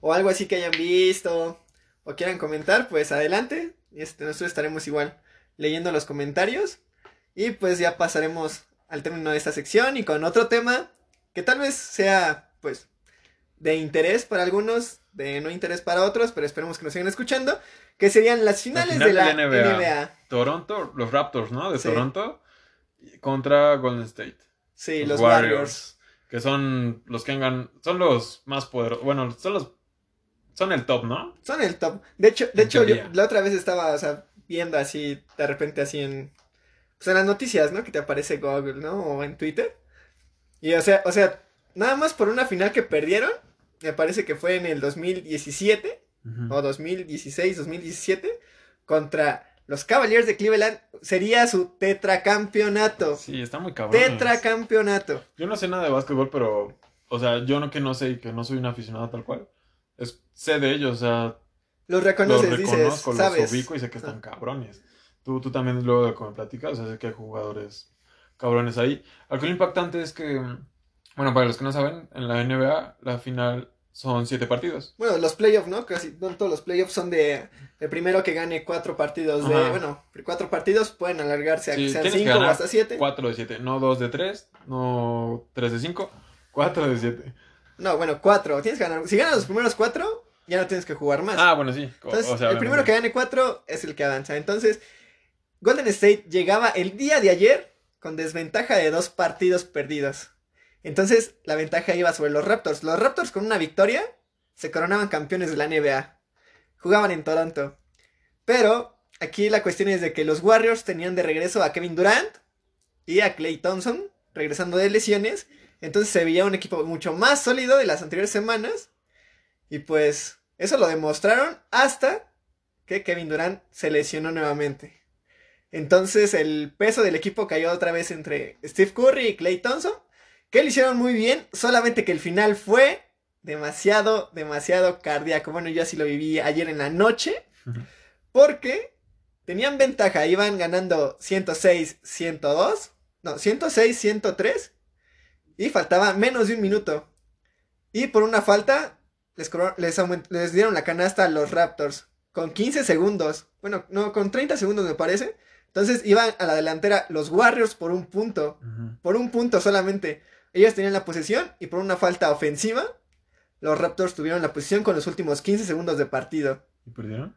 o algo así que hayan visto o quieran comentar, pues adelante. Este, nosotros estaremos igual leyendo los comentarios y pues ya pasaremos al término de esta sección y con otro tema que tal vez sea pues de interés para algunos, de no interés para otros, pero esperemos que nos sigan escuchando, que serían las finales final de la de la NBA. NBA. Toronto, los Raptors, ¿no? De Sí. Toronto contra Golden State. Sí, los, Warriors. Que son los que han son los más poderosos. Bueno, son los. Son el top, ¿no? Son el top. De hecho, de En hecho yo la otra vez estaba, o sea, viendo así, de repente así en, pues en las noticias, ¿no? Que te aparece Google, ¿no? O en Twitter. Y o sea, o sea, nada más por una final que perdieron, me parece que fue en el 2017 Ujú. o 2016, 2017 contra los Cavaliers de Cleveland, sería su tetracampeonato. Sí, está muy cabrón. Tetracampeonato. Yo no sé nada de básquetbol, pero. O sea, yo no que no sé y que no soy un aficionado tal cual. Es, sé de ellos, o sea, Los reconoces, los dices, reconozco, los sabes. ubico y sé que están cabrones. Tú, tú también luego de como me platicas, o sea, sé que hay jugadores cabrones ahí. Algo impactante es que, bueno, para los que no saben, en la NBA la final son siete partidos. Bueno, los playoffs, ¿no? Casi no todos los playoffs son de el primero que gane cuatro partidos de, Ajá. bueno, cuatro partidos pueden alargarse a Sí, que sean que cinco o hasta siete. Cuatro de siete, no dos de tres, no tres de cinco, cuatro de siete. No, bueno, cuatro. Tienes que ganar. Si ganas los primeros cuatro, ya no tienes que jugar más. Ah, bueno, sí. Entonces, o sea, el primero que gane cuatro es el que avanza. Entonces, Golden State llegaba el día de ayer con desventaja de dos partidos perdidos. Entonces, la ventaja iba sobre los Raptors. Los Raptors con una victoria se coronaban campeones de la NBA. Jugaban en Toronto. Pero aquí la cuestión es de que los Warriors tenían de regreso a Kevin Durant y a Clay Thompson, regresando de lesiones. Entonces se veía un equipo mucho más sólido de las anteriores semanas. Y pues eso lo demostraron hasta que Kevin Durant se lesionó nuevamente. Entonces el peso del equipo cayó otra vez entre Steve Curry y Clay Thompson, que lo hicieron muy bien, solamente que el final fue demasiado, demasiado cardíaco. Bueno, yo así lo viví ayer en la noche, porque tenían ventaja, iban ganando 106, 102, no, 106, 103, y faltaba menos de un minuto. Y por una falta, les, dieron la canasta a los Raptors con 15 segundos. Bueno, no, con 30 segundos me parece. Entonces iban a la delantera los Warriors por un punto. Por un punto solamente. Ellos tenían la posesión y por una falta ofensiva, los Raptors tuvieron la posición con los últimos 15 segundos de partido. ¿Y perdieron?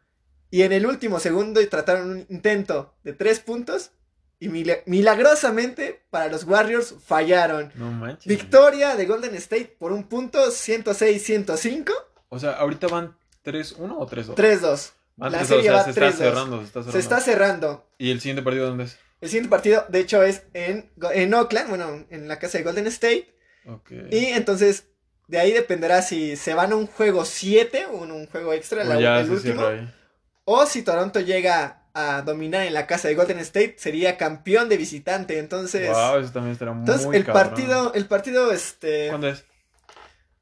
Y en el último segundo y trataron un intento de 3 puntos. Y mila- milagrosamente para los Warriors fallaron. No manches. Victoria de Golden State por un punto, 106-105, O sea, ahorita van 3-1 o 3-2. 3-2. Van la 3-2, serie o sea, va se está 3-2. cerrando, se está cerrando. Se está cerrando. ¿Y el siguiente partido dónde es? El siguiente partido, de hecho, es en, en Oakland, bueno, en la casa de Golden State. Ok. Y entonces, de ahí dependerá si se van a un juego 7 o en un juego extra, la- ya el último. O si Toronto llega a dominar en la casa de Golden State, sería campeón de visitante. Entonces, Wow, eso también estará muy entonces el cabrón. partido, el partido, este, ¿Cuándo es?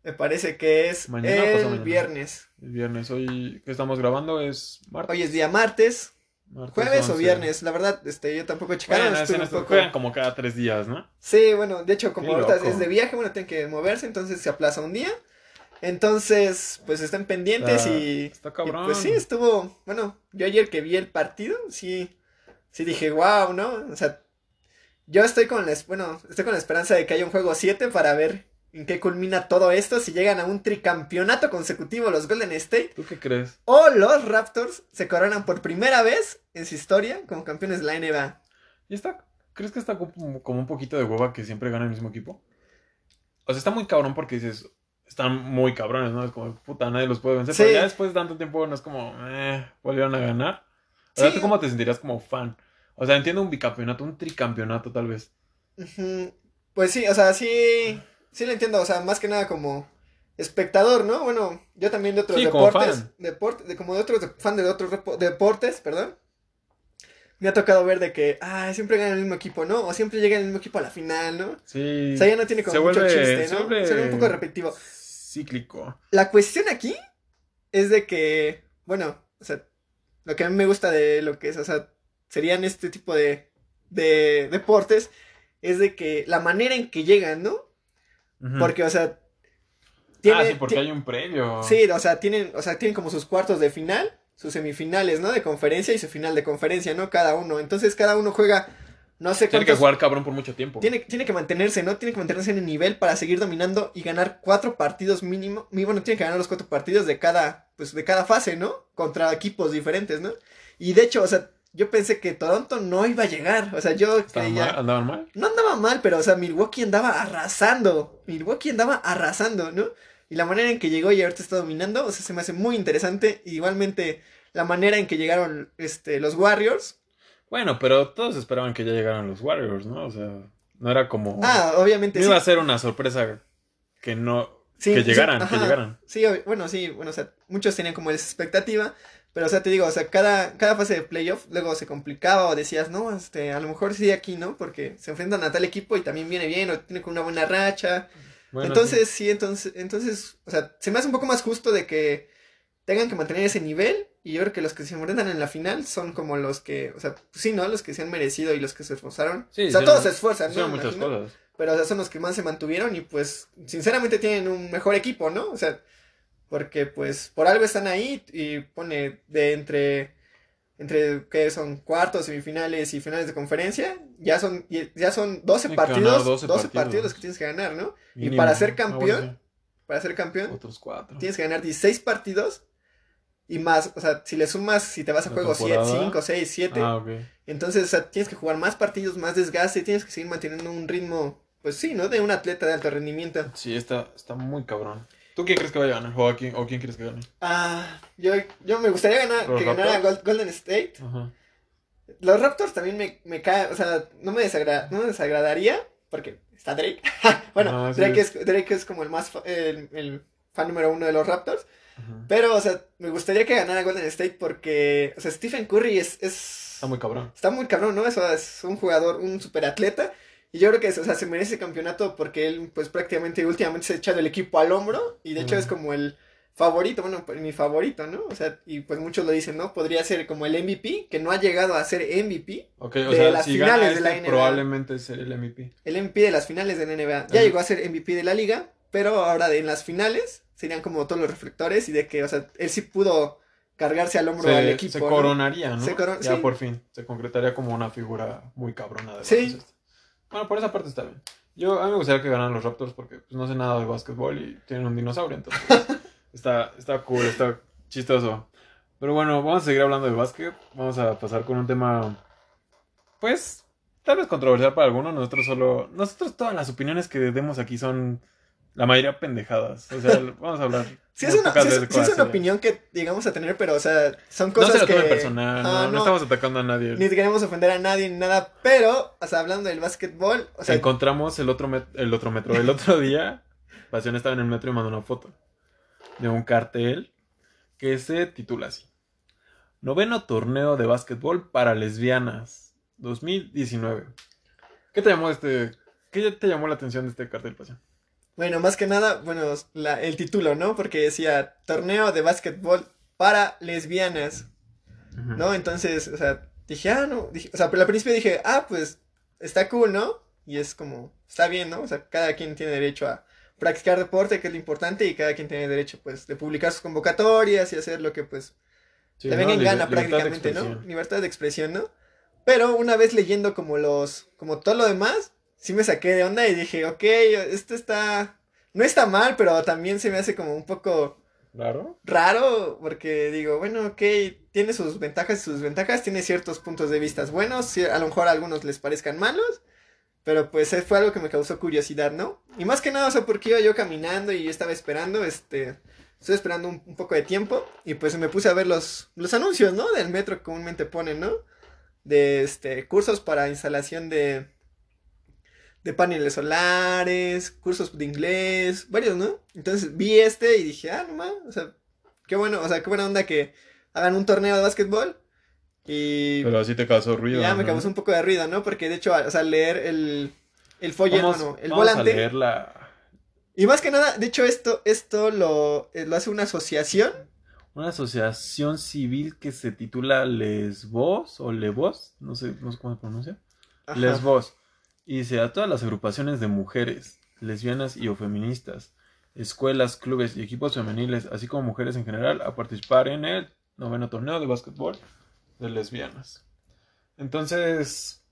me parece que es ¿Mañana el viernes. El viernes. Hoy que estamos grabando es martes. Hoy es día martes, martes jueves o 11. viernes. La verdad, este, yo tampoco he checado. Bueno, estuve poco- juegan como cada tres días, ¿no? Sí, bueno, de hecho, como ahorita es de viaje, bueno, tienen que moverse, entonces se aplaza un día. Entonces, pues estén pendientes Está- y, está y, cabrón. pues sí, estuvo, bueno, yo ayer que vi el partido, sí, sí dije, wow, ¿no? O sea, yo estoy con la, bueno, estoy con la esperanza de que haya un juego 7 para ver en qué culmina todo esto, si llegan a un tricampeonato consecutivo los Golden State ¿Tú qué crees? o los Raptors se coronan por primera vez en su historia como campeones de la NBA. ¿Y está? ¿Crees que está como, como un poquito de hueva que siempre gana el mismo equipo? O sea, está muy cabrón porque dices, están muy cabrones, ¿no? Es como, puta, nadie los puede vencer. Sí. Pero ya después de tanto tiempo no es como, eh, volvieron a ganar. O sea, Sí. ¿tú cómo te sentirías como fan? O sea, entiendo un bicampeonato, un tricampeonato tal vez. Pues sí, o sea, sí, sí lo entiendo, o sea, más que nada como espectador, ¿no? Bueno, yo también de otros Sí, como deportes, fan. deporte- de, como de otros, de- fan de otros deportes, perdón. Me ha tocado ver de que, ah, siempre gana el mismo equipo, ¿no? O siempre llega el mismo equipo a la final, ¿no? Sí. O sea, ya no tiene como Se mucho vuelve- chiste, se ¿no? vuelve- Se vuelve un poco repetitivo. Cíclico. La cuestión aquí es de que, bueno, o sea, lo que a mí me gusta de lo que es, o sea, serían este tipo de, de deportes, es de que la manera en que llegan, ¿no? Porque, o sea, ah, sí, porque hay un previo. sí, o sea, tienen, o sea, tienen como sus cuartos de final, sus semifinales, ¿no? De conferencia y su final de conferencia, ¿no? Cada uno. Entonces, cada uno juega, no sé Tiene que jugar cabrón por mucho tiempo. tiene, tiene que mantenerse, ¿no? Tiene que mantenerse en el nivel para seguir dominando y ganar cuatro partidos mínimo. Bueno, tiene que ganar los cuatro partidos de cada, pues, de cada fase, ¿no? Contra equipos diferentes, ¿no? Y de hecho, o sea, yo pensé que Toronto no iba a llegar. O sea, yo ¿Estaban creía. mal? ¿Andaban mal? No andaba mal, pero, o sea, Milwaukee andaba arrasando. Milwaukee andaba arrasando, ¿no? Y la manera en que llegó y ahorita está dominando, o sea, se me hace muy interesante. Igualmente, la manera en que llegaron este, los Warriors. Bueno, pero todos esperaban que ya llegaran los Warriors, ¿no? O sea, no era como... Ah, obviamente no sí. iba a ser una sorpresa que no... Sí, que sí, llegaran, que llegaran. Sí, bueno, sí, bueno, o sea, muchos tenían como esa expectativa, pero o sea, te digo, o sea, cada, cada fase de playoff luego se complicaba o decías, no, este, a lo mejor sí aquí, ¿no? Porque se enfrentan a tal equipo y también viene bien o tiene como una buena racha. Bueno, entonces, sí, entonces, entonces, o sea, se me hace un poco más justo de que tengan que mantener ese nivel y yo creo que los que se enfrentan en la final son como los que, o sea, pues sí, ¿no? Los que se han merecido y los que se esforzaron. Sí, o sea, todos se esfuerzan, ¿no? muchas cosas. Pero, o sea, son los que más se mantuvieron y pues, sinceramente tienen un mejor equipo, ¿no? O sea, porque pues por algo están ahí y pone de entre, entre, ¿qué son? Cuartos, semifinales y finales de conferencia, ya son, ya son 12 Tienen que ganar partidos, 12 12, partidos. partidos. los que tienes que ganar, ¿no? Y para ser Ah, campeón, bueno, para ser campeón, Otros cuatro. tienes que ganar 16 partidos y más, o sea, si le sumas, si te vas a La juegos 7, temporada. 5, 6, 7, Ah, ok. entonces, o sea, tienes que jugar más partidos, más desgaste, tienes que seguir manteniendo un ritmo, pues sí, ¿no? De un atleta de alto rendimiento. Sí, está, está muy cabrón. ¿Tú quién crees que vaya a ganar? ¿O, a quién, o quién crees que gane? Ah, yo, yo me gustaría ganar, ¿Los que ganara Golden State. Ajá. Los Raptors también me, me caen, o sea, no me, desagra- no me desagradaría, porque está Drake. <laughs> bueno, Ah, sí. Drake, es, Drake es como el más, el, el fan número uno de los Raptors. Pero, o sea, me gustaría que ganara Golden State porque, o sea, Stephen Curry es, es Está muy cabrón. está muy cabrón, ¿no? Eso es un jugador, un superatleta. Y yo creo que, o sea, se merece campeonato porque él, pues prácticamente últimamente se ha echado el equipo al hombro. Y de hecho Mm. es como el favorito, bueno, pues, mi favorito, ¿no? O sea, y pues muchos lo dicen, ¿no? Podría ser como el MVP, que no ha llegado a ser MVP. Ok, o De sea, las si finales gana de la este, NBA. probablemente ser el MVP. El MVP de las finales de la NBA. Ya llegó a ser MVP de la liga, pero ahora de- en las finales serían como todos los reflectores y de que, o sea, él sí pudo cargarse al hombro Se, equipo. se ¿no? coronaría, ¿no? Se coron- ya sí. por fin. Se concretaría como una figura muy cabrona de Sí. Bueno, por esa parte está bien. Yo, a mí me gustaría que ganaran los Raptors porque pues, no sé nada de básquetbol y tienen un dinosaurio, entonces <laughs> está, está cool, está chistoso. Pero bueno, vamos a seguir hablando de básquet. Vamos a pasar con un tema, pues, tal vez controversial para algunos. Nosotros solo, nosotros todas las opiniones que demos aquí son la mayoría pendejadas. O sea, <laughs> vamos a hablar. Sí es, una, pocas sí es- veces sí es cosas una serias. opinión que llegamos a tener, pero, o sea, son No cosas se lo que... personal, no, Ah, no estamos atacando a nadie. Ni queremos ofender a nadie ni nada, pero, o sea, hablando del básquetbol, o sea, encontramos el otro, met- el otro metro. El otro <laughs> día, Pasión estaba en el metro y mandó una foto de un cartel que se titula así. Noveno torneo de básquetbol para lesbianas 2019. ¿Qué te llamó este qué te llamó la atención de este cartel, Pasión? Bueno, más que nada, bueno, la- el título, ¿no? Porque decía torneo de básquetbol para lesbianas. ¿no? Entonces, o sea, dije, ah, no, dije, o sea, pero al principio dije, ah, pues, está cool, ¿no? Y es como, está bien, ¿no? O sea, cada quien tiene derecho a practicar deporte, que es lo importante, y cada quien tiene derecho, pues, de publicar sus convocatorias y hacer lo que, pues, Sí, venga en gana prácticamente, ¿no? Libertad de expresión, ¿no? Pero una vez leyendo como los, como todo lo demás, sí me saqué de onda y dije, ok, esto está, no está mal, pero también se me hace como un poco Claro. raro, porque digo, bueno, ok, tiene sus ventajas y sus desventajas, tiene ciertos puntos de vista buenos, a lo mejor a algunos les parezcan malos, pero pues eh, fue algo que me causó curiosidad, ¿no? Y más que nada, o sea, porque iba yo caminando y yo estaba esperando, este, estoy esperando un, un poco de tiempo y pues me puse a ver los, los anuncios, ¿no? Del metro que comúnmente ponen, ¿no? De, este, cursos para instalación de, de paneles solares, cursos de inglés, varios, ¿no? Entonces vi este y dije, ah, no mames, o sea, qué bueno, o sea, qué buena onda que hagan un torneo de básquetbol y Pero así te causó ruido. ya me ¿no? causó un poco de ruido, ¿no? Porque de hecho, o sea, leer el, el folleto, bueno, el vamos volante. a leer la, Y más que nada, de hecho, esto, esto lo, eh, lo hace una asociación. una asociación civil que se titula Lesbos o Levos, no sé, no sé cómo se pronuncia. Ajá. Lesbos. Y dice a todas las agrupaciones de mujeres, lesbianas y o feministas, escuelas, clubes y equipos femeniles, así como mujeres en general, a participar en el noveno torneo de básquetbol de lesbianas. Entonces,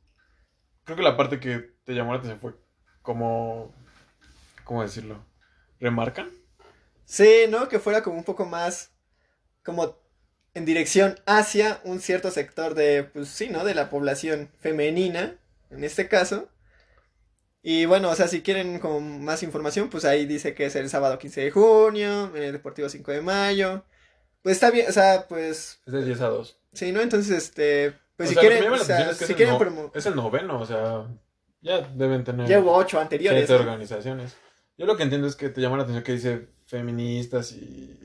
creo que la parte que te llamó la atención fue como, ¿cómo decirlo? ¿Remarcan? Sí, ¿no? Que fuera como un poco más, como en dirección hacia un cierto sector de, pues sí, ¿no? De la población femenina, en este caso. Y bueno, o sea, si quieren como más información, pues ahí dice que es el sábado 15 de junio, en el Deportivo 5 de mayo. Pues está bien, o sea, pues, Es de 10 a 2. sí, ¿no? Entonces, este, pues O si sea, quieren, o sea, es que si es, quieren el no- es el noveno, o sea, ya deben tener Llevo ocho anteriores. siete ¿no? organizaciones. Yo lo que entiendo es que te llama la atención que dice feministas y,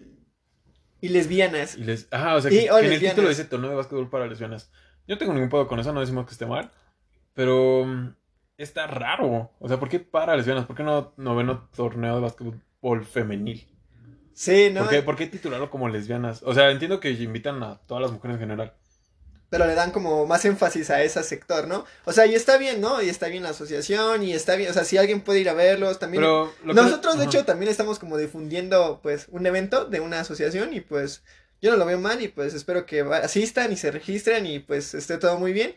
Y lesbianas. y les... Ajá, o sea, Y- que, o que en el título dice torneo de básquetbol para lesbianas. Yo no tengo ningún pedo con eso, no decimos que esté mal, pero mm, está raro. O sea, ¿por qué para lesbianas? ¿Por qué no noveno torneo de básquetbol femenil? Sí, ¿no? ¿Por, qué, ¿Por qué titularlo como lesbianas? O sea, entiendo que invitan a todas las mujeres en general. pero le dan como más énfasis a ese sector, ¿no? O sea, y está bien, ¿no? Y está bien la asociación, y está bien, o sea, si alguien puede ir a verlos, también... Pero que- Nosotros, de hecho, también estamos como difundiendo, pues, un evento de una asociación, y pues, yo no lo veo mal, y pues, espero que asistan y se registren, y pues, esté todo muy bien.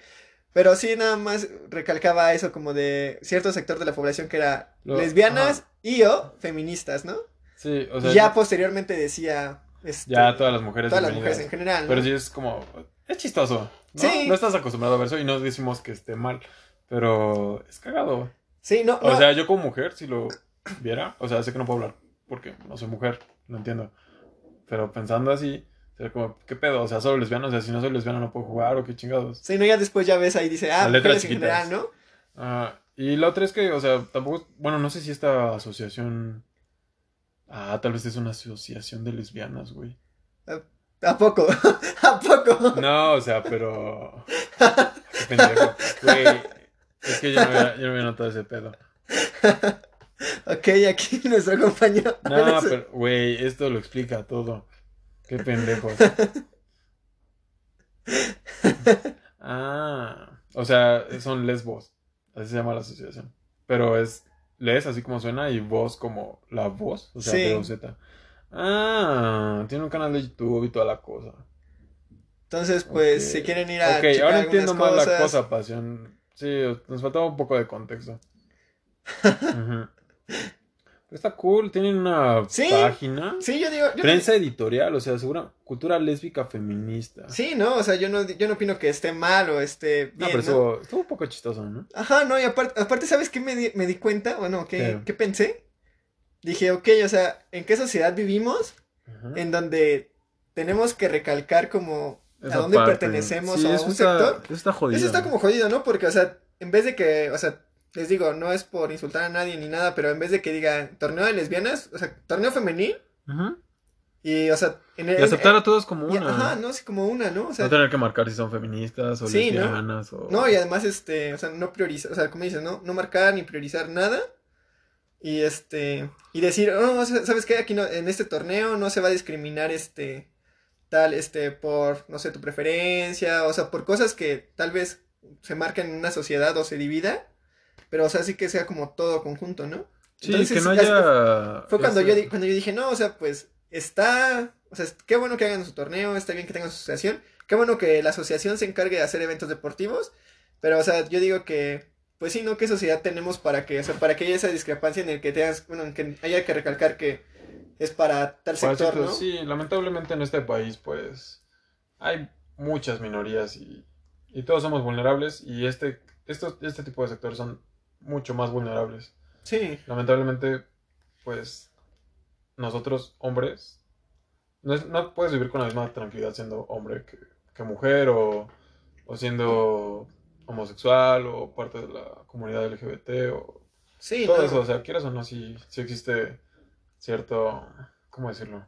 Pero sí, nada más recalcaba eso como de cierto sector de la población que era Lo- lesbianas ajá. y o feministas, ¿no? Sí, o sea, y ya posteriormente decía... Este, ya todas las mujeres todas las mujeres en general, ¿no? Pero sí es como. Es chistoso. ¿no? Sí. No estás acostumbrado a ver eso y no decimos que esté mal. Pero es cagado. Sí, no, O no, sea, yo como mujer, si lo viera, o sea, sé que no puedo hablar porque no soy mujer, lo entiendo. Pero pensando así, sería como, ¿qué pedo? O sea, solo lesbiana, o sea, si no soy lesbiana no puedo jugar o qué chingados. Sí, no, ya después ya ves ahí dice, ah, letras en general, ¿no? Ah, y la otra es que, o sea, tampoco, bueno, no sé si esta asociación Ah, tal vez es una asociación de lesbianas, güey. ¿A poco? <laughs> ¿A poco? No, o sea, pero. Qué pendejo. Güey, es que yo no había, yo no había notado ese pedo. <laughs> Ok, aquí nuestro compañero. No, pero, güey, esto lo explica todo. Qué pendejos. <laughs> Ah, o sea, son lesbos. Así se llama la asociación. Pero es les así como suena y voz como la voz, o sea, Sí. V-O-Z. Ah, tiene un canal de YouTube y toda la cosa. Entonces, pues, Ok. si quieren ir a Ok, ahora entiendo más la cosa, pasión. Sí, nos faltaba un poco de contexto. <laughs> Está cool, tienen una Sí. página. Sí, yo digo, yo Prensa editorial, o sea, segura cultura lésbica feminista. Sí, no, o sea, yo no, yo no opino que esté mal o esté No, bien, pero ¿no? estuvo, estuvo un poco chistoso, ¿no? Ajá, no, y aparte, aparte ¿sabes qué me di, me di cuenta? Bueno, ¿qué, ¿Qué? qué pensé? Dije, ok, o sea, ¿en qué sociedad vivimos? Ujú. En donde tenemos que recalcar como a dónde parte. pertenecemos Sí, o a un está- sector. Eso está jodido. Eso está como jodido, ¿no? Porque, o sea, en vez de que, o sea, les digo, no es por insultar a nadie ni nada, pero en vez de que diga torneo de lesbianas, o sea, torneo femenil, y, o sea, en el... Y aceptar a todos como y- una. Ajá, no, sí, como una, ¿no? O sea, no tener que marcar si son feministas o Sí, ¿no? lesbianas o... No, y además, este, o sea, no priorizar, o sea, como dices, no, no marcar ni priorizar nada. Y este, y decir, oh, ¿sabes qué? Aquí no, en este torneo no se va a discriminar, este, tal, este, por, no sé, tu preferencia, o sea, por cosas que tal vez se marquen en una sociedad o se divida, pero, o sea, sí que sea como todo conjunto, ¿no? Sí, Entonces, que no ya- haya... Fue cuando yo, di- cuando yo dije, no, o sea, pues está, o sea, qué bueno que hagan su torneo, está bien que tengan su asociación, qué bueno que la asociación se encargue de hacer eventos deportivos, pero, o sea, yo digo que, pues sí, ¿no? ¿Qué sociedad tenemos para que, o sea, para que haya esa discrepancia en el que tengas, bueno, en que haya que recalcar que es para tal Para sector, ¿no? Sí, lamentablemente en este país, pues, hay muchas minorías y, y todos somos vulnerables y este, estos, este tipo de sectores son mucho más vulnerables. Sí, Lamentablemente, pues, nosotros, hombres, no, es- no puedes vivir con la misma tranquilidad siendo hombre que, que mujer o, o siendo homosexual o parte de la comunidad LGBT o sí, todo no. eso, o sea, quieras o no, sí, sí existe cierto, ¿cómo decirlo?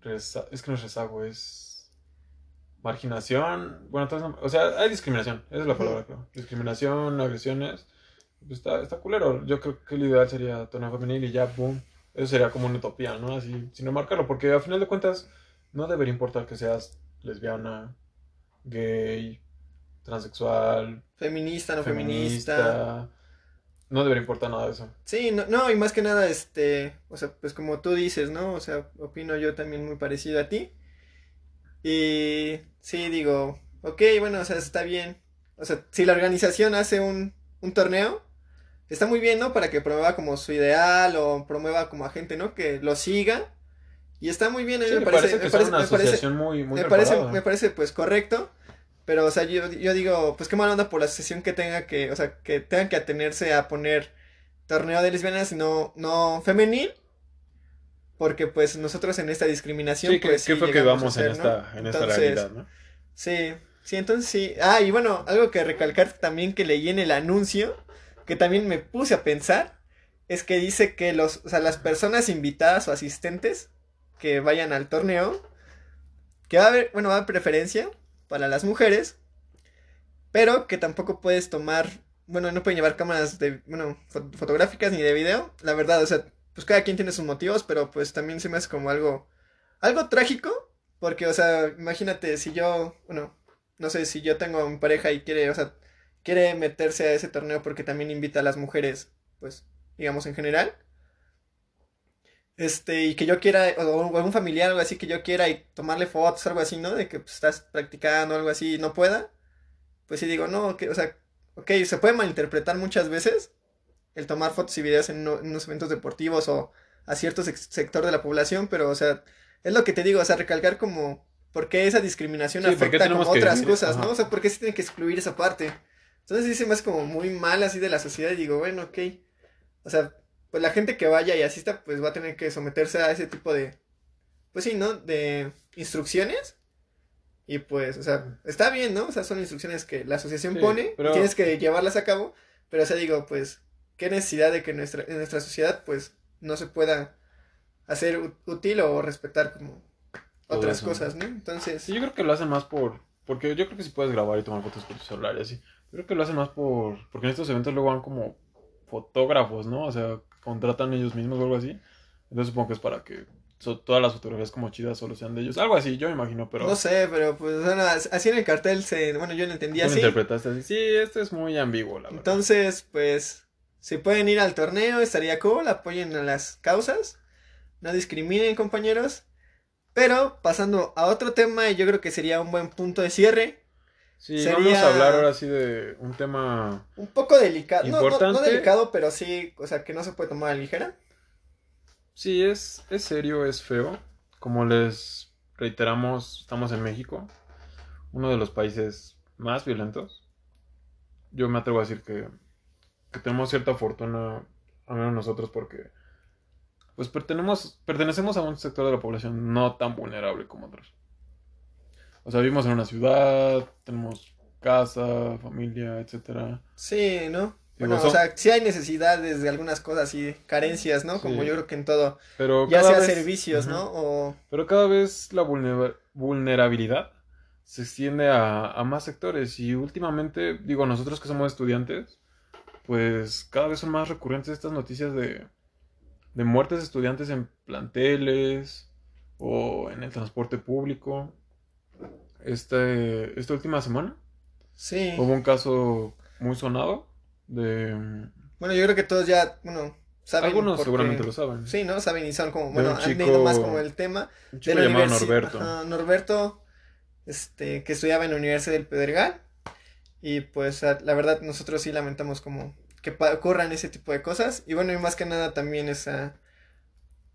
Reza- es que no es rezago, es marginación, bueno, entonces, o sea, hay discriminación, esa es la palabra, creo. Discriminación, agresiones, pues está, está culero. Yo creo que lo ideal sería torneo femenil y ya, boom. Eso sería como una utopía, ¿no? Así, sin marcarlo, porque a final de cuentas no debería importar que seas lesbiana, gay, transexual, feminista, no feminista. feminista. No debería importar nada de eso. Sí, no, no, y más que nada, este, o sea, pues como tú dices, ¿no? O sea, opino yo también muy parecido a ti. Y sí, digo, ok, bueno, o sea, está bien. O sea, si la organización hace un, un torneo, está muy bien, ¿no? Para que promueva como su ideal o promueva como a gente, ¿no? Que lo siga. Y está muy bien, a mí Sí, me me parece, parece que me una me parece, muy, muy me parece, me parece pues correcto. Pero, o sea, yo, yo digo, pues qué mala onda por la asociación que tenga que, o sea, que tengan que atenerse a poner torneo de lesbianas y no, no femenil. Porque pues nosotros en esta discriminación, Sí, pues que sí fue que a vamos en esta, en esta Entonces, realidad, ¿no? Sí, sí, entonces sí. Ah, y bueno, algo que recalcar también que leí en el anuncio, que también me puse a pensar, es que dice que los, o sea, las personas invitadas o asistentes que vayan al torneo, que va a haber, bueno, va a haber preferencia para las mujeres, pero que tampoco puedes tomar, bueno, no pueden llevar cámaras de, bueno, fo- fotográficas ni de video, la verdad, o sea, pues cada quien tiene sus motivos, pero pues también se me hace como algo, algo trágico, porque, o sea, imagínate si yo, bueno, no sé, si yo tengo mi pareja y quiere, o sea, quiere meterse a ese torneo porque también invita a las mujeres, pues, digamos en general. Este, y que yo quiera, o, algún familiar algo así que yo quiera y tomarle fotos, algo así, ¿no? De que pues, estás practicando algo así y no pueda. Pues sí digo, no, que, o sea, ok, se puede malinterpretar muchas veces el tomar fotos y videos en, uno- en unos eventos deportivos o a cierto sec- sector de la población, pero, o sea, es lo que te digo, o sea, recalcar como por qué esa discriminación Sí, ¿por qué afecta como otras cosas, ¿no? O sea, por qué se tiene que excluir esa parte. Entonces sí se me hace como muy mal así de la sociedad y digo, bueno, ok. O sea, pues la gente que vaya y asista, pues va a tener que someterse a ese tipo de, pues sí, ¿no? De instrucciones. Y pues, o sea, está bien, ¿no? O sea, son instrucciones que la asociación Sí, pone pero- tienes que llevarlas a cabo. Pero, o sea, digo, pues, qué necesidad de que nuestra, en nuestra sociedad pues no se pueda hacer útil o respetar como otras eso. cosas, ¿no? Entonces, Sí, yo creo que lo hacen más por. Porque yo creo que sí puedes grabar y tomar fotos con tu celular y así. Yo creo que lo hacen más por. Porque en estos eventos luego van como fotógrafos, ¿no? O sea, contratan ellos mismos o algo así. Entonces supongo que es para que so- todas las fotografías como chidas solo sean de ellos. Algo así, yo me imagino, pero. no sé, pero pues bueno, así en el cartel se, bueno, yo lo entendí lo así. interpretaste así. Sí, esto es muy ambiguo, la verdad. Entonces, pues, si pueden ir al torneo, estaría cool, apoyen a las causas, no discriminen, compañeros. Pero, pasando a otro tema, yo creo que sería un buen punto de cierre, Sí, sería- vamos a hablar ahora sí de un tema. un poco delicado, no, no- no, delicado, pero sí, o sea, que no se puede tomar a la ligera. Sí, es, es serio, es feo. Como les reiteramos, estamos en México, uno de los países más violentos. Yo me atrevo a decir que, que tenemos cierta fortuna, al menos nosotros, porque pues pertenecemos, pertenecemos a un sector de la población no tan vulnerable como otros. O sea, vivimos en una ciudad, tenemos casa, familia, etcétera. Sí, ¿no? Digo, Bueno, son- o sea, sí hay necesidades de algunas cosas y carencias, ¿no? Como Sí. yo creo que en todo, Pero ya sea vez- servicios. ¿no? O, Pero cada vez la vulner- vulnerabilidad se extiende a, a más sectores y últimamente, digo, nosotros que somos estudiantes, pues cada vez son más recurrentes estas noticias de, de muertes de estudiantes en planteles o en el transporte público. Este, esta última semana sí. hubo un caso muy sonado de... Bueno, yo creo que todos ya, bueno, saben. Algunos porque- seguramente lo saben. Sí, ¿no? Saben y son como, De bueno, han leído más como el tema. Un de chico la llamado Norberto. Ajá, Norberto, este, que estudiaba en la Universidad del Pedregal. Y pues la verdad nosotros sí lamentamos como que ocurran ese tipo de cosas. Y bueno, y más que nada también esa...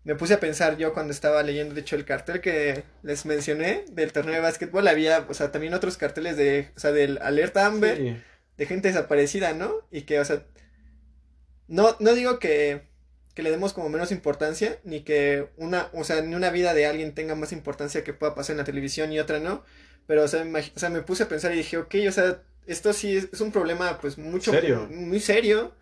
Me puse a pensar yo cuando estaba leyendo, de hecho, el cartel que les mencioné del torneo de básquetbol, había, o sea, también otros carteles de, o sea, del Alerta Amber, Sí. de gente desaparecida, ¿no? Y que, o sea, no, no digo que, que le demos como menos importancia, ni que una, o sea, ni una vida de alguien tenga más importancia que pueda pasar en la televisión y otra no, pero, o sea, o sea, me puse a pensar y dije, ok, o sea, esto sí es, es un problema, pues, mucho, Serio. muy serio,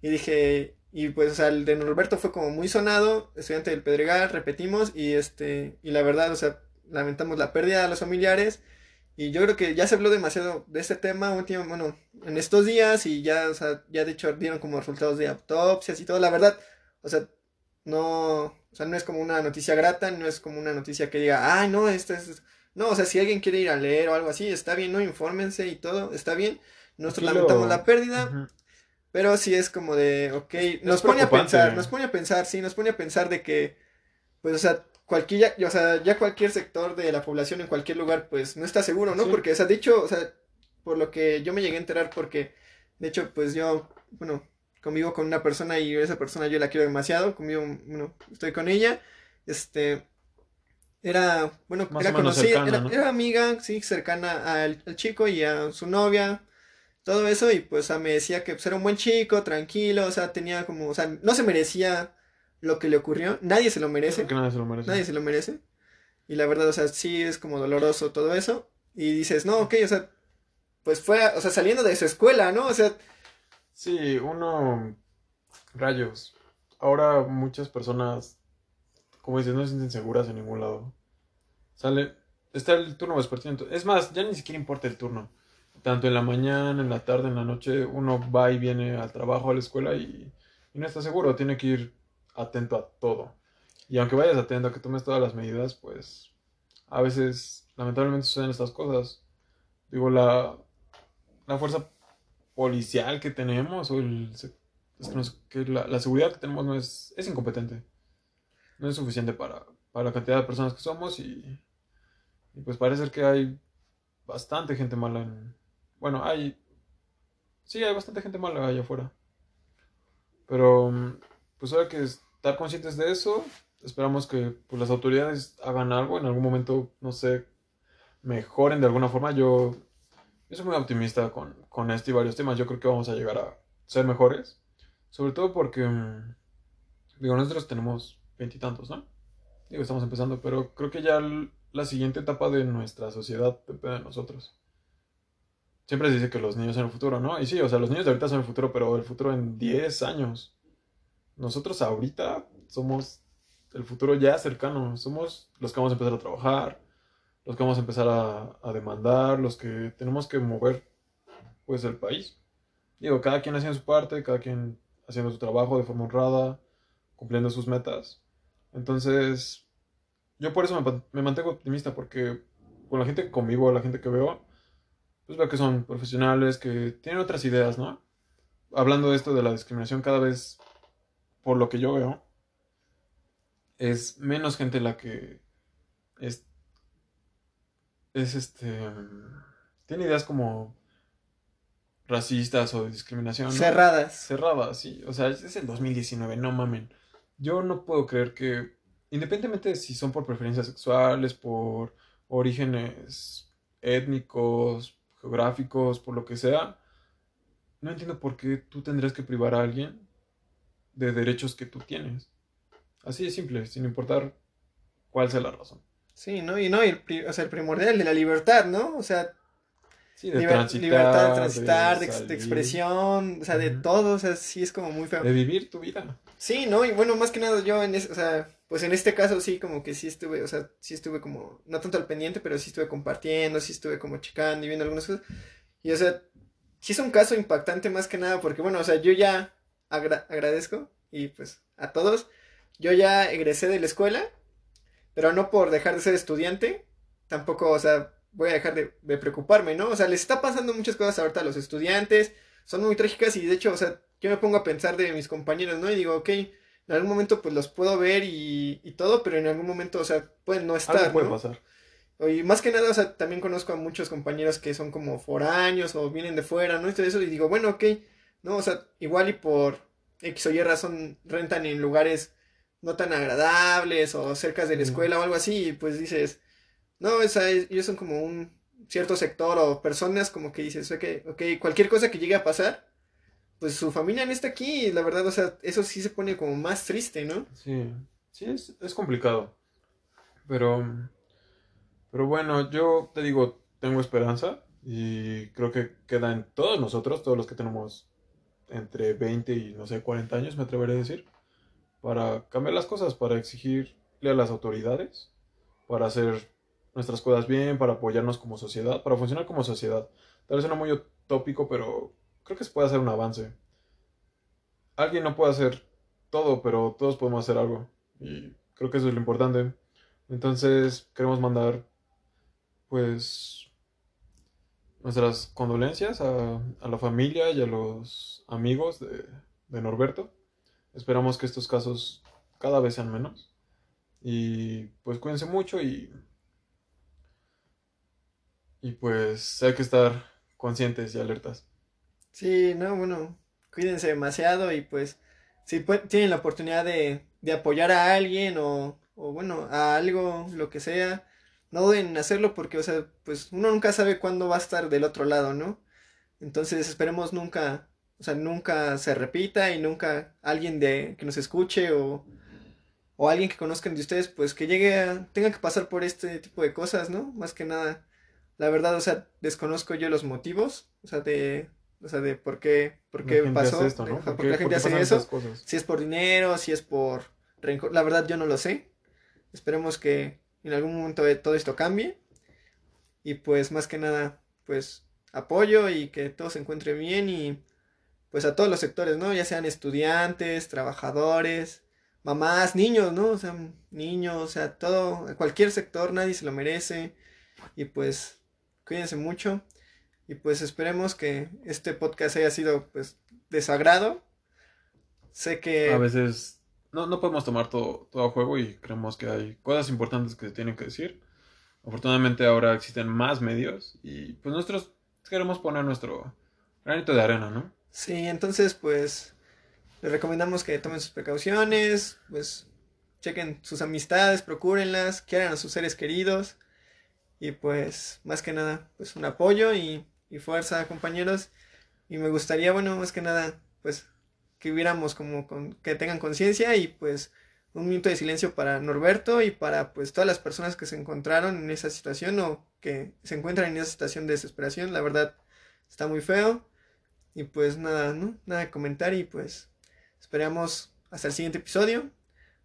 y dije, y pues, o sea, el de Norberto fue como muy sonado, estudiante del Pedregal, repetimos, y este, y la verdad, o sea, lamentamos la pérdida de los familiares, y yo creo que ya se habló demasiado de este tema último, bueno, en estos días y ya, o sea, ya de hecho dieron como resultados de autopsias y todo, la verdad, o sea, no, o sea, no es como una noticia grata, no es como una noticia que diga, ay, no, esto es, no, o sea, si alguien quiere ir a leer o algo así, está bien, ¿no? Infórmense y todo, está bien, nosotros lamentamos la pérdida, pero sí es como de, ok, nos pone a pensar, nos pone a pensar, sí, nos pone a pensar de que, pues, o sea, cualquier, ya, o sea, ya cualquier sector de la población en cualquier lugar, pues, no está seguro, ¿no? Sí. Porque, o sea, de hecho, o sea, por lo que yo me llegué a enterar, porque, de hecho, pues, yo, bueno, convivo con una persona y esa persona yo la quiero demasiado, conmigo, bueno, estoy con ella, este, era, bueno, Más era conocida, cercana, era, ¿no? era amiga, sí, cercana al, al chico y a su novia, todo eso, y pues, o sea, me decía que pues, era un buen chico, tranquilo, o sea, tenía como, o sea, no se merecía lo que le ocurrió, nadie se lo merece, Creo que nadie se lo merece. nadie se lo merece, y la verdad, o sea, sí es como doloroso todo eso, y dices, no, ok, o sea, pues fue, o sea, saliendo de su escuela, ¿no? O sea, Sí, uno. Rayos. Ahora muchas personas, como dices, no se sienten seguras en ningún lado. Sale. Está el turno vespertino. Es más, ya ni siquiera importa el turno. Tanto en la mañana, en la tarde, en la noche, uno va y viene al trabajo, a la escuela y, y no está seguro. Tiene que ir atento a todo. Y aunque vayas atento que tomes todas las medidas, pues a veces, lamentablemente, suceden estas cosas. Digo, la, la fuerza policial que tenemos o el, es que no sé, que la, la seguridad que tenemos no es, es incompetente. No es suficiente para, para la cantidad de personas que somos y, y pues parece que hay bastante gente mala en... Bueno, hay... Sí, hay bastante gente mala allá afuera. Pero mm, pues hay que estar conscientes de eso. Esperamos que pues, las autoridades hagan algo en algún momento, no sé, mejoren de alguna forma. Yo yo soy muy optimista con, con este y varios temas. Yo creo que vamos a llegar a ser mejores. Sobre todo porque, mm, digo, nosotros tenemos veintitantos, ¿no? Digo, estamos empezando, pero creo que ya la siguiente etapa de nuestra sociedad depende de nosotros. siempre se dice que los niños son el futuro, ¿no? Y sí, o sea, los niños de ahorita son el futuro, pero el futuro en 10 años. Nosotros ahorita somos el futuro ya cercano, somos los que vamos a empezar a trabajar, los que vamos a empezar a, a demandar, los que tenemos que mover, pues, el país. Digo, cada quien haciendo su parte, cada quien haciendo su trabajo de forma honrada, cumpliendo sus metas. Entonces, yo por eso me, mantengo optimista, porque con la gente que convivo, la gente que veo, pues veo que son profesionales, que tienen otras ideas, ¿no? Hablando de esto de la discriminación, cada vez, por lo que yo veo, es menos gente la que es, es este, tiene ideas como racistas o de discriminación, ¿no? Cerradas. cerrada, sí. O sea, es es el 2019, no mamen. Yo no puedo creer que, independientemente de si son por preferencias sexuales, por orígenes étnicos, geográficos, por lo que sea, no entiendo por qué tú tendrías que privar a alguien de derechos que tú tienes. Así de simple, sin importar cuál sea la razón. Sí, ¿no? Y no, y el, o sea, el primordial de la libertad, ¿no? O sea, Sí, de liber- transitar, libertad de transitar, de, de expresión, o sea, de todo, o sea, sí es como muy feo. de vivir tu vida. Sí, ¿no? Y bueno, más que nada yo en es, o sea, pues en este caso sí como que sí estuve, o sea, sí estuve como, no tanto al pendiente, pero sí estuve compartiendo, sí estuve como checando y viendo algunas cosas. Y o sea, sí es un caso impactante más que nada porque bueno, o sea, yo ya agra- agradezco y pues a todos, yo ya egresé de la escuela, pero no por dejar de ser estudiante, tampoco, o sea, voy a dejar de, de preocuparme, ¿no? O sea, les está pasando muchas cosas ahorita a los estudiantes, son muy trágicas y de hecho, o sea, yo me pongo a pensar de mis compañeros, ¿no? Y digo, ok, en algún momento pues los puedo ver y, y todo, pero en algún momento, o sea, pueden no estar, Algo puede ¿no? pasar. Y más que nada, o sea, también conozco a muchos compañeros que son como foráneos o vienen de fuera, ¿no? Y todo eso, y digo, bueno, ok, ¿no? O sea, igual y por X o Y razón rentan en lugares no tan agradables o cerca de la escuela o algo así, y pues dices, no, o sea, ellos son como un cierto sector o personas como que dices, ok, ok, cualquier cosa que llegue a pasar, pues su familia no está aquí, la verdad, o sea, eso sí se pone como más triste, ¿no? Sí, sí, es, es complicado. Pero, pero bueno, yo te digo, tengo esperanza y creo que queda en todos nosotros, todos los que tenemos entre 20 y no sé, 40 años, me atreveré a decir, para cambiar las cosas, para exigirle a las autoridades, para hacer nuestras cosas bien, para apoyarnos como sociedad, para funcionar como sociedad. Tal vez suena muy utópico, pero creo que se puede hacer un avance. Alguien no puede hacer todo, pero todos podemos hacer algo. Y creo que eso es lo importante. Entonces, queremos mandar, pues, nuestras condolencias a, la familia y a los amigos de Norberto. Esperamos que estos casos cada vez sean menos. Y pues cuídense mucho y, y pues hay que estar conscientes y alertas. Sí, no, bueno, cuídense demasiado y pues si tienen la oportunidad de, de apoyar a alguien o, o bueno, a algo, lo que sea, no duden en hacerlo porque, o sea, pues uno nunca sabe cuándo va a estar del otro lado, ¿no? Entonces esperemos nunca, o sea, nunca se repita y nunca alguien de que nos escuche o, o alguien que conozcan de ustedes, pues que llegue a, tenga que pasar por este tipo de cosas, ¿no? Más que nada, la verdad, o sea, desconozco yo los motivos, o sea, de, o sea, de por qué, por qué pasó, hace esto, de- ¿no? ajá, ¿Por por qué- la gente hace eso, cosas? si es por dinero, si es por rencor, la verdad yo no lo sé. Esperemos que en algún momento de todo esto cambie. Y pues más que nada, pues apoyo y que todo se encuentre bien y pues a todos los sectores, ¿no? Ya sean estudiantes, trabajadores, mamás, niños, ¿no? O sea, niños, o sea, todo, cualquier sector, nadie se lo merece. Y pues cuídense mucho. Y pues esperemos que este podcast haya sido pues de su agrado. Sé que A veces no, no podemos tomar todo, todo a juego y creemos que hay cosas importantes que se tienen que decir. Afortunadamente ahora existen más medios y pues nosotros queremos poner nuestro granito de arena, ¿no? Sí, entonces pues les recomendamos que tomen sus precauciones, pues chequen sus amistades, procúrenlas, quieran a sus seres queridos y pues más que nada pues un apoyo y, y fuerza compañeros y me gustaría bueno más que nada pues que hubiéramos como con, que tengan conciencia y pues un minuto de silencio para Norberto y para pues todas las personas que se encontraron en esa situación o que se encuentran en esa situación de desesperación, la verdad está muy feo. Y pues nada, ¿no? Nada de comentar y pues esperamos hasta el siguiente episodio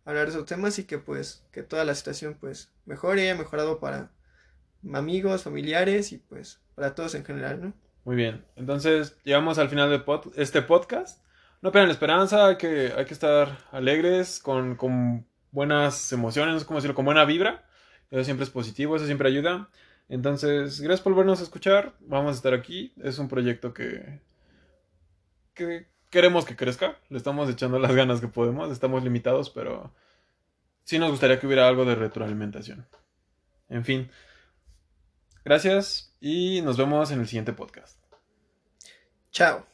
hablar de esos temas y que pues que toda la situación pues mejore, haya mejorado para amigos, familiares y pues para todos en general, ¿no? Muy bien. Entonces, llegamos al final de este podcast. No pierdan la esperanza, hay que, hay que estar alegres, con, con buenas emociones, cómo decirlo, con buena vibra. Eso siempre es positivo, eso siempre ayuda. Entonces, gracias por volvernos a escuchar. Vamos a estar aquí. Es un proyecto que, que queremos que crezca. Le estamos echando las ganas que podemos. Estamos limitados, pero sí nos gustaría que hubiera algo de retroalimentación. En fin. Gracias y nos vemos en el siguiente podcast. Chao.